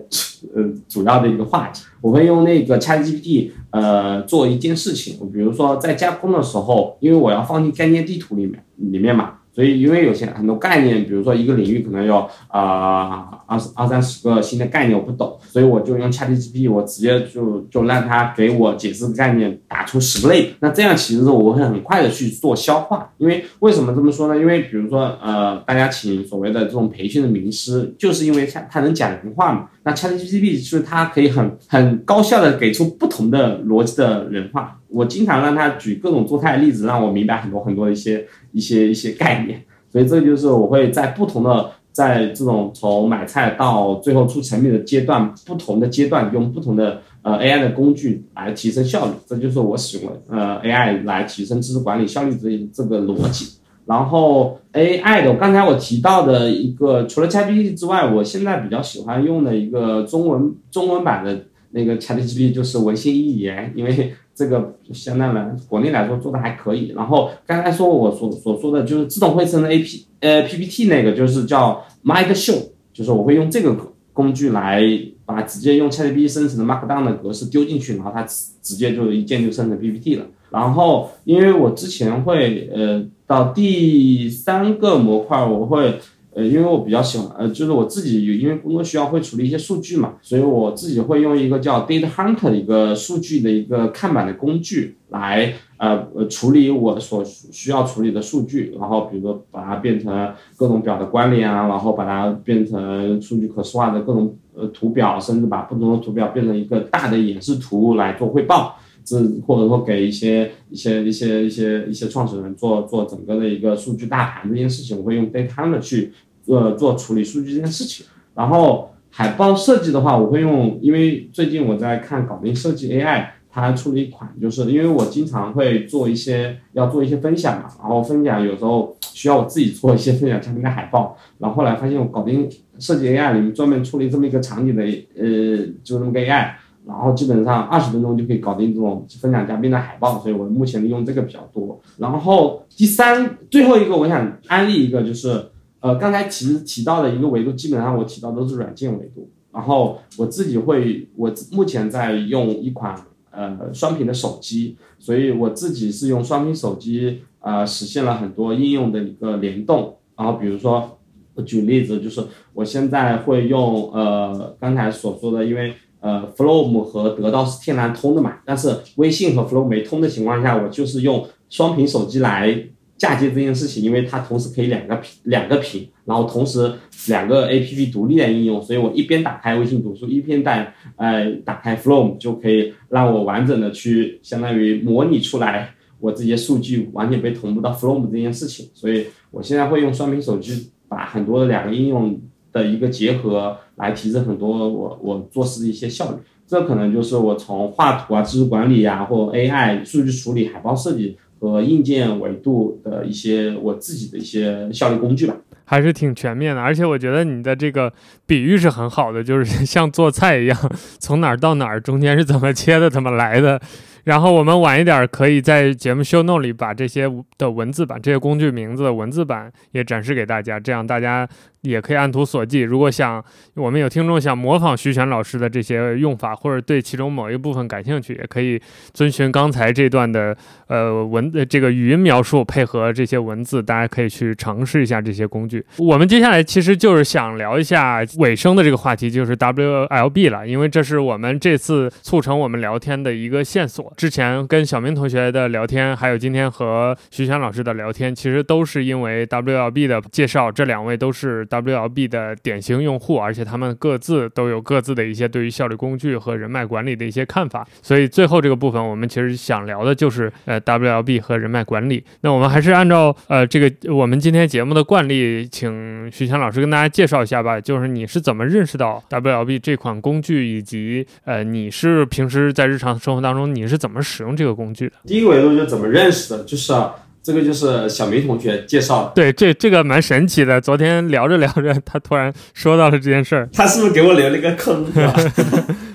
呃主要的一个话题，我会用那个 ChatGPT 呃做一件事情，比如说在加工的时候，因为我要放进概念地图里面里面嘛。所以，因为有些很多概念，比如说一个领域可能有啊二十二三十个新的概念，我不懂，所以我就用 ChatGPT，我直接就就让他给我解释概念，打出十个类。那这样其实我会很快的去做消化。因为为什么这么说呢？因为比如说呃，大家请所谓的这种培训的名师，就是因为他他能讲人话嘛。那 ChatGPT 是它可以很很高效的给出不同的逻辑的人话。我经常让他举各种做菜的例子，让我明白很多很多一些一些一些概念。所以这就是我会在不同的在这种从买菜到最后出成品的阶段，不同的阶段用不同的呃 AI 的工具来提升效率。这就是我使用呃 AI 来提升知识管理效率这这个逻辑。然后 AI 的，刚才我提到的一个，除了 ChatGPT 之外，我现在比较喜欢用的一个中文中文版的那个 ChatGPT 就是文心一言，因为。这个相当来国内来说做的还可以，然后刚才说我所所说的就是自动绘声的 A P 呃 P P T 那个就是叫 Mind Show，就是我会用这个工具来把直接用 ChatGPT 生成的 Markdown 的格式丢进去，然后它直直接就一键就生成 P P T 了。然后因为我之前会呃到第三个模块我会。呃，因为我比较喜欢，呃，就是我自己有，因为工作需要会处理一些数据嘛，所以我自己会用一个叫 Data Hunter 的一个数据的一个看板的工具来，呃，处理我所需要处理的数据，然后比如说把它变成各种表的关联啊，然后把它变成数据可视化的各种呃图表，甚至把不同的图表变成一个大的演示图来做汇报。这或者说给一些一些一些一些一些创始人做做整个的一个数据大盘这件事情，我会用 Datamle 去呃做处理数据这件事情。然后海报设计的话，我会用，因为最近我在看搞定设计 AI，它出了一款，就是因为我经常会做一些要做一些分享嘛，然后分享有时候需要我自己做一些分享产品的海报，然后后来发现我搞定设计 AI 里面专门处理这么一个场景的呃就那么个 AI。然后基本上二十分钟就可以搞定这种分享嘉宾的海报，所以我目前用这个比较多。然后第三最后一个我想安利一个就是呃刚才其实提到的一个维度，基本上我提到都是软件维度。然后我自己会我目前在用一款呃双屏的手机，所以我自己是用双屏手机呃实现了很多应用的一个联动。然后比如说我举例子就是我现在会用呃刚才所说的，因为呃，Flow 和得到是天然通的嘛，但是微信和 Flow 没通的情况下，我就是用双屏手机来嫁接这件事情，因为它同时可以两个屏两个屏，然后同时两个 APP 独立的应用，所以我一边打开微信读书，一边在呃打开 Flow，就可以让我完整的去相当于模拟出来我这些数据完全被同步到 Flow 这件事情，所以我现在会用双屏手机把很多的两个应用。的一个结合来提升很多我我做事的一些效率，这可能就是我从画图啊、知识管理啊，或 AI 数据处理、海报设计和硬件维度的一些我自己的一些效率工具吧。还是挺全面的，而且我觉得你的这个比喻是很好的，就是 像做菜一样，从哪儿到哪儿，中间是怎么切的，怎么来的。然后我们晚一点可以在节目 show note 里把这些的文字版、这些工具名字的文字版也展示给大家，这样大家。也可以按图索骥。如果想我们有听众想模仿徐璇老师的这些用法，或者对其中某一部分感兴趣，也可以遵循刚才这段的呃文呃这个语音描述，配合这些文字，大家可以去尝试一下这些工具。我们接下来其实就是想聊一下尾声的这个话题，就是 WLB 了，因为这是我们这次促成我们聊天的一个线索。之前跟小明同学的聊天，还有今天和徐璇老师的聊天，其实都是因为 WLB 的介绍。这两位都是。WLB 的典型用户，而且他们各自都有各自的一些对于效率工具和人脉管理的一些看法。所以最后这个部分，我们其实想聊的就是呃 WLB 和人脉管理。那我们还是按照呃这个我们今天节目的惯例，请徐强老师跟大家介绍一下吧。就是你是怎么认识到 WLB 这款工具，以及呃你是平时在日常生活当中你是怎么使用这个工具的？第一个维度就是怎么认识的，就是。啊这个就是小明同学介绍的，对，这这个蛮神奇的。昨天聊着聊着，他突然说到了这件事儿，他是不是给我留了一个坑？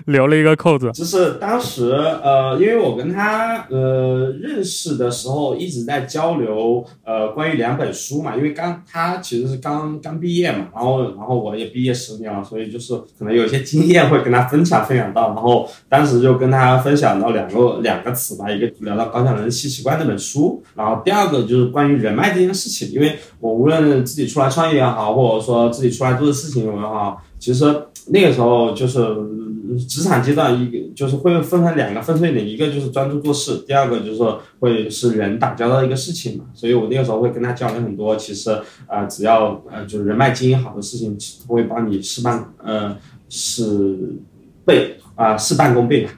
留了一个扣子，就是当时呃，因为我跟他呃认识的时候一直在交流呃关于两本书嘛，因为刚他其实是刚刚毕业嘛，然后然后我也毕业十年了，所以就是可能有一些经验会跟他分享分享到，然后当时就跟他分享到两个两个词吧，一个聊到高效人稀奇观那本书，然后第二第二个就是关于人脉这件事情，因为我无论自己出来创业也好，或者说自己出来做的事情也好，其实那个时候就是。职场阶段一个就是会分成两个分水岭，一个就是专注做事，第二个就是说会是人打交道一个事情嘛。所以我那个时候会跟他交流很多，其实啊，只要呃就是人脉经营好的事情，会帮你事半呃事倍啊事半功倍嘛，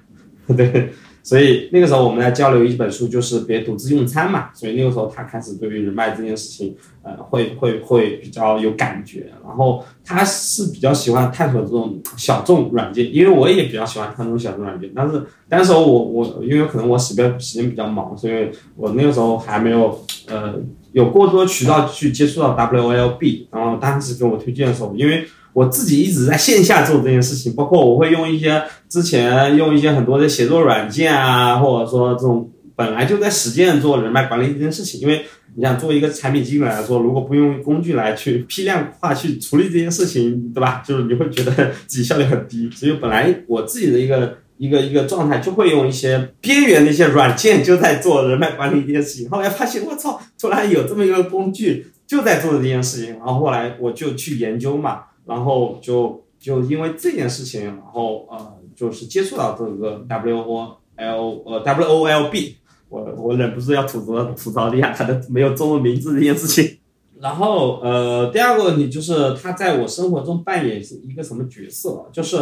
对。所以那个时候我们在交流一本书，就是别独自用餐嘛。所以那个时候他开始对于人脉这件事情，呃，会会会比较有感觉。然后他是比较喜欢探索这种小众软件，因为我也比较喜欢探索小众软件。但是那时候我我因为可能我时间时间比较忙，所以我那个时候还没有呃有过多渠道去接触到 WLB。然后当时给我推荐的时候，因为。我自己一直在线下做这件事情，包括我会用一些之前用一些很多的写作软件啊，或者说这种本来就在实践做人脉管理这件事情。因为你想做一个产品经理来说，如果不用工具来去批量化去处理这件事情，对吧？就是你会觉得自己效率很低。所以本来我自己的一个一个一个状态就会用一些边缘的一些软件就在做人脉管理这件事情。后来发现我操，突然有这么一个工具就在做这件事情，然后后来我就去研究嘛。然后就就因为这件事情，然后呃，就是接触到这个 W O L 呃 W O L B，我我忍不住要吐槽吐槽一下他的没有中文名字这件事情。然后呃，第二个问题就是他在我生活中扮演是一个什么角色？就是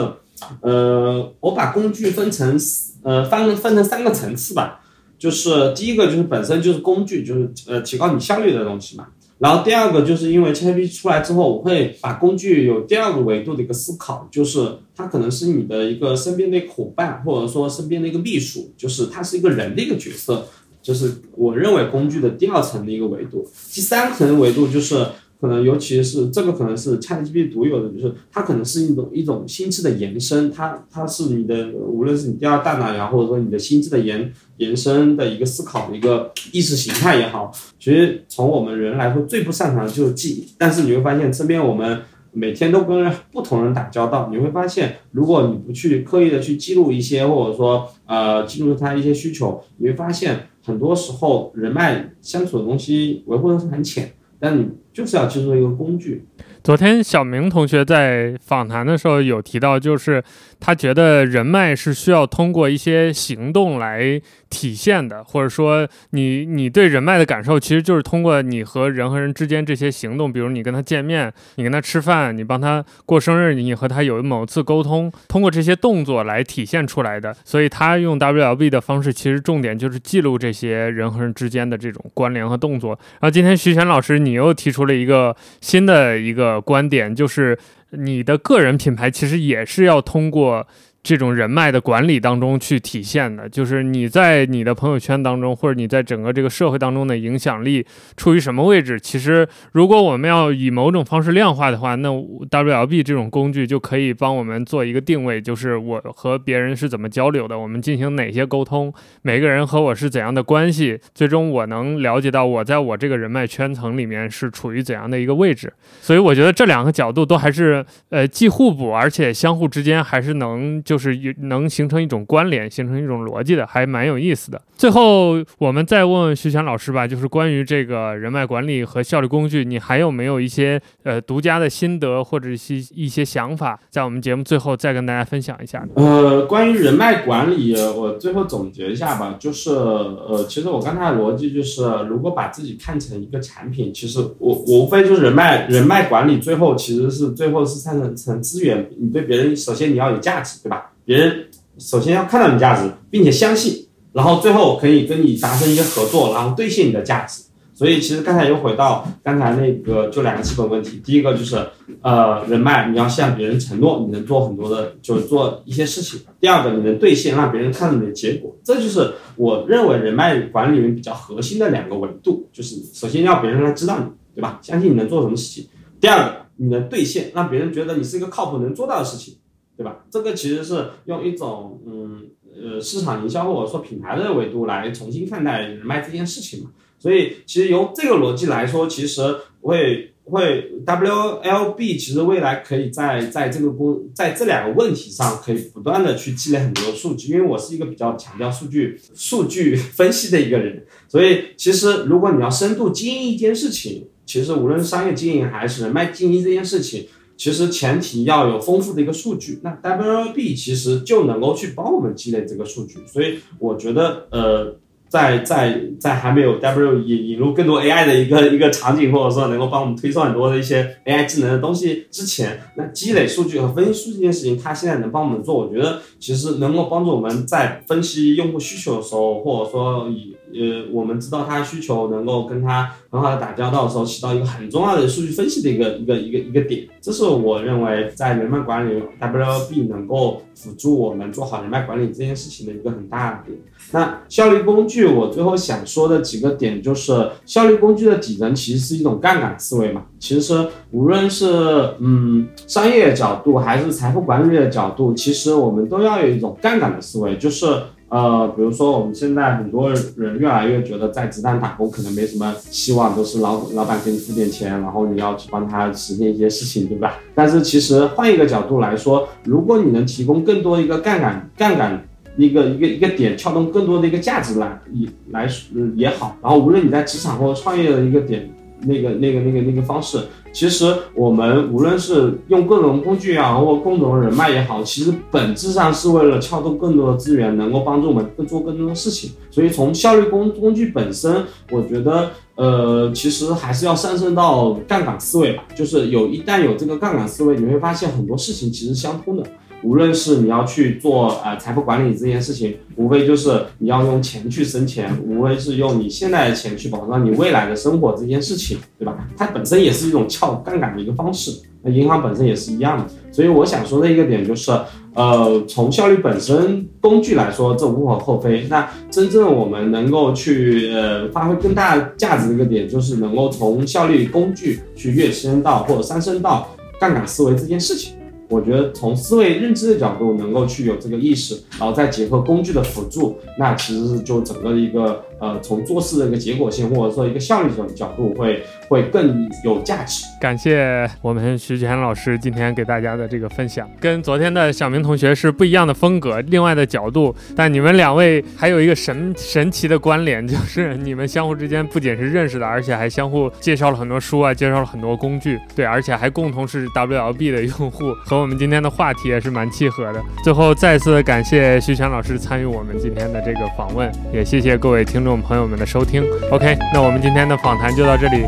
呃，我把工具分成呃分分成三个层次吧。就是第一个就是本身就是工具，就是呃提高你效率的东西嘛。然后第二个就是因为 ChatGPT 出来之后，我会把工具有第二个维度的一个思考，就是它可能是你的一个身边的伙伴，或者说身边的一个秘书，就是它是一个人的一个角色，就是我认为工具的第二层的一个维度。第三层维度就是可能尤其是这个可能是 ChatGPT 独有的，就是它可能是一种一种心智的延伸，它它是你的无论是你第二大脑也好，或者说你的心智的延延伸的一个思考的一个意识形态也好，其实从我们人来说最不擅长的就是记忆，但是你会发现身边我们。每天都跟不同人打交道，你会发现，如果你不去刻意的去记录一些，或者说呃记录他一些需求，你会发现很多时候人脉相处的东西维护的是很浅，但你就是要记住一个工具。昨天小明同学在访谈的时候有提到，就是他觉得人脉是需要通过一些行动来。体现的，或者说你你对人脉的感受，其实就是通过你和人和人之间这些行动，比如你跟他见面，你跟他吃饭，你帮他过生日，你和他有某次沟通，通过这些动作来体现出来的。所以他用 WLB 的方式，其实重点就是记录这些人和人之间的这种关联和动作。然后今天徐璇老师，你又提出了一个新的一个观点，就是你的个人品牌其实也是要通过。这种人脉的管理当中去体现的，就是你在你的朋友圈当中，或者你在整个这个社会当中的影响力处于什么位置？其实，如果我们要以某种方式量化的话，那 WLB 这种工具就可以帮我们做一个定位，就是我和别人是怎么交流的，我们进行哪些沟通，每个人和我是怎样的关系，最终我能了解到我在我这个人脉圈层里面是处于怎样的一个位置。所以，我觉得这两个角度都还是呃既互补，而且相互之间还是能就。是有能形成一种关联，形成一种逻辑的，还蛮有意思的。最后，我们再问问徐强老师吧，就是关于这个人脉管理和效率工具，你还有没有一些呃独家的心得或者一些一些想法，在我们节目最后再跟大家分享一下？呃，关于人脉管理，我最后总结一下吧，就是呃，其实我刚才的逻辑就是，如果把自己看成一个产品，其实我我无非就是人脉人脉管理，最后其实是最后是看成成资源，你对别人首先你要有价值，对吧？别人首先要看到你价值，并且相信，然后最后可以跟你达成一些合作，然后兑现你的价值。所以其实刚才又回到刚才那个，就两个基本问题。第一个就是，呃，人脉你要向别人承诺，你能做很多的，就是做一些事情。第二个，你能兑现，让别人看到你的结果。这就是我认为人脉管理里面比较核心的两个维度，就是首先要别人来知道你，对吧？相信你能做什么事情。第二个，你能兑现，让别人觉得你是一个靠谱能做到的事情。对吧？这个其实是用一种嗯呃市场营销或者说品牌的维度来重新看待人脉这件事情嘛。所以其实由这个逻辑来说，其实会会 WLB 其实未来可以在在这个工在这两个问题上可以不断的去积累很多数据。因为我是一个比较强调数据数据分析的一个人，所以其实如果你要深度经营一件事情，其实无论商业经营还是人脉经营这件事情。其实前提要有丰富的一个数据，那 WLB 其实就能够去帮我们积累这个数据，所以我觉得，呃，在在在还没有 W 引引入更多 AI 的一个一个场景，或者说能够帮我们推送很多的一些 AI 智能的东西之前，那积累数据和分析数据这件事情，它现在能帮我们做，我觉得其实能够帮助我们在分析用户需求的时候，或者说以呃，我们知道他需求，能够跟他很好的打交道的时候，起到一个很重要的数据分析的一个一个一个一个点。这是我认为在人脉管理 W B 能够辅助我们做好人脉管理这件事情的一个很大的点。那效率工具，我最后想说的几个点就是，效率工具的底层其实是一种杠杆思维嘛。其实无论是嗯商业角度还是财富管理的角度，其实我们都要有一种杠杆的思维，就是。呃，比如说我们现在很多人越来越觉得在子弹打工可能没什么希望，都是老老板给你付点钱，然后你要去帮他实现一些事情，对吧？但是其实换一个角度来说，如果你能提供更多一个杠杆杠杆一个一个一个点，撬动更多的一个价值来也来也好，然后无论你在职场或者创业的一个点，那个那个那个那个方式。其实我们无论是用各种工具啊，或各种人脉也好，其实本质上是为了撬动更多的资源，能够帮助我们更做更多的事情。所以从效率工工具本身，我觉得，呃，其实还是要上升到杠杆思维吧。就是有一旦有这个杠杆思维，你会发现很多事情其实相通的。无论是你要去做呃财富管理这件事情，无非就是你要用钱去生钱，无非是用你现在的钱去保障你未来的生活这件事情，对吧？它本身也是一种撬杠杆的一个方式。那银行本身也是一样的。所以我想说的一个点就是，呃，从效率本身工具来说，这无可厚非。那真正我们能够去呃发挥更大价值的一个点，就是能够从效率工具去跃升到或者上升到杠杆思维这件事情。我觉得从思维认知的角度能够去有这个意识，然后再结合工具的辅助，那其实就整个的一个呃从做事的一个结果性或者说一个效率的角度会会更有价值。感谢我们徐泉老师今天给大家的这个分享，跟昨天的小明同学是不一样的风格，另外的角度。但你们两位还有一个神神奇的关联，就是你们相互之间不仅是认识的，而且还相互介绍了很多书啊，介绍了很多工具。对，而且还共同是 WLB 的用户和。我们今天的话题也是蛮契合的。最后再次感谢徐泉老师参与我们今天的这个访问，也谢谢各位听众众朋友们的收听。OK，那我们今天的访谈就到这里。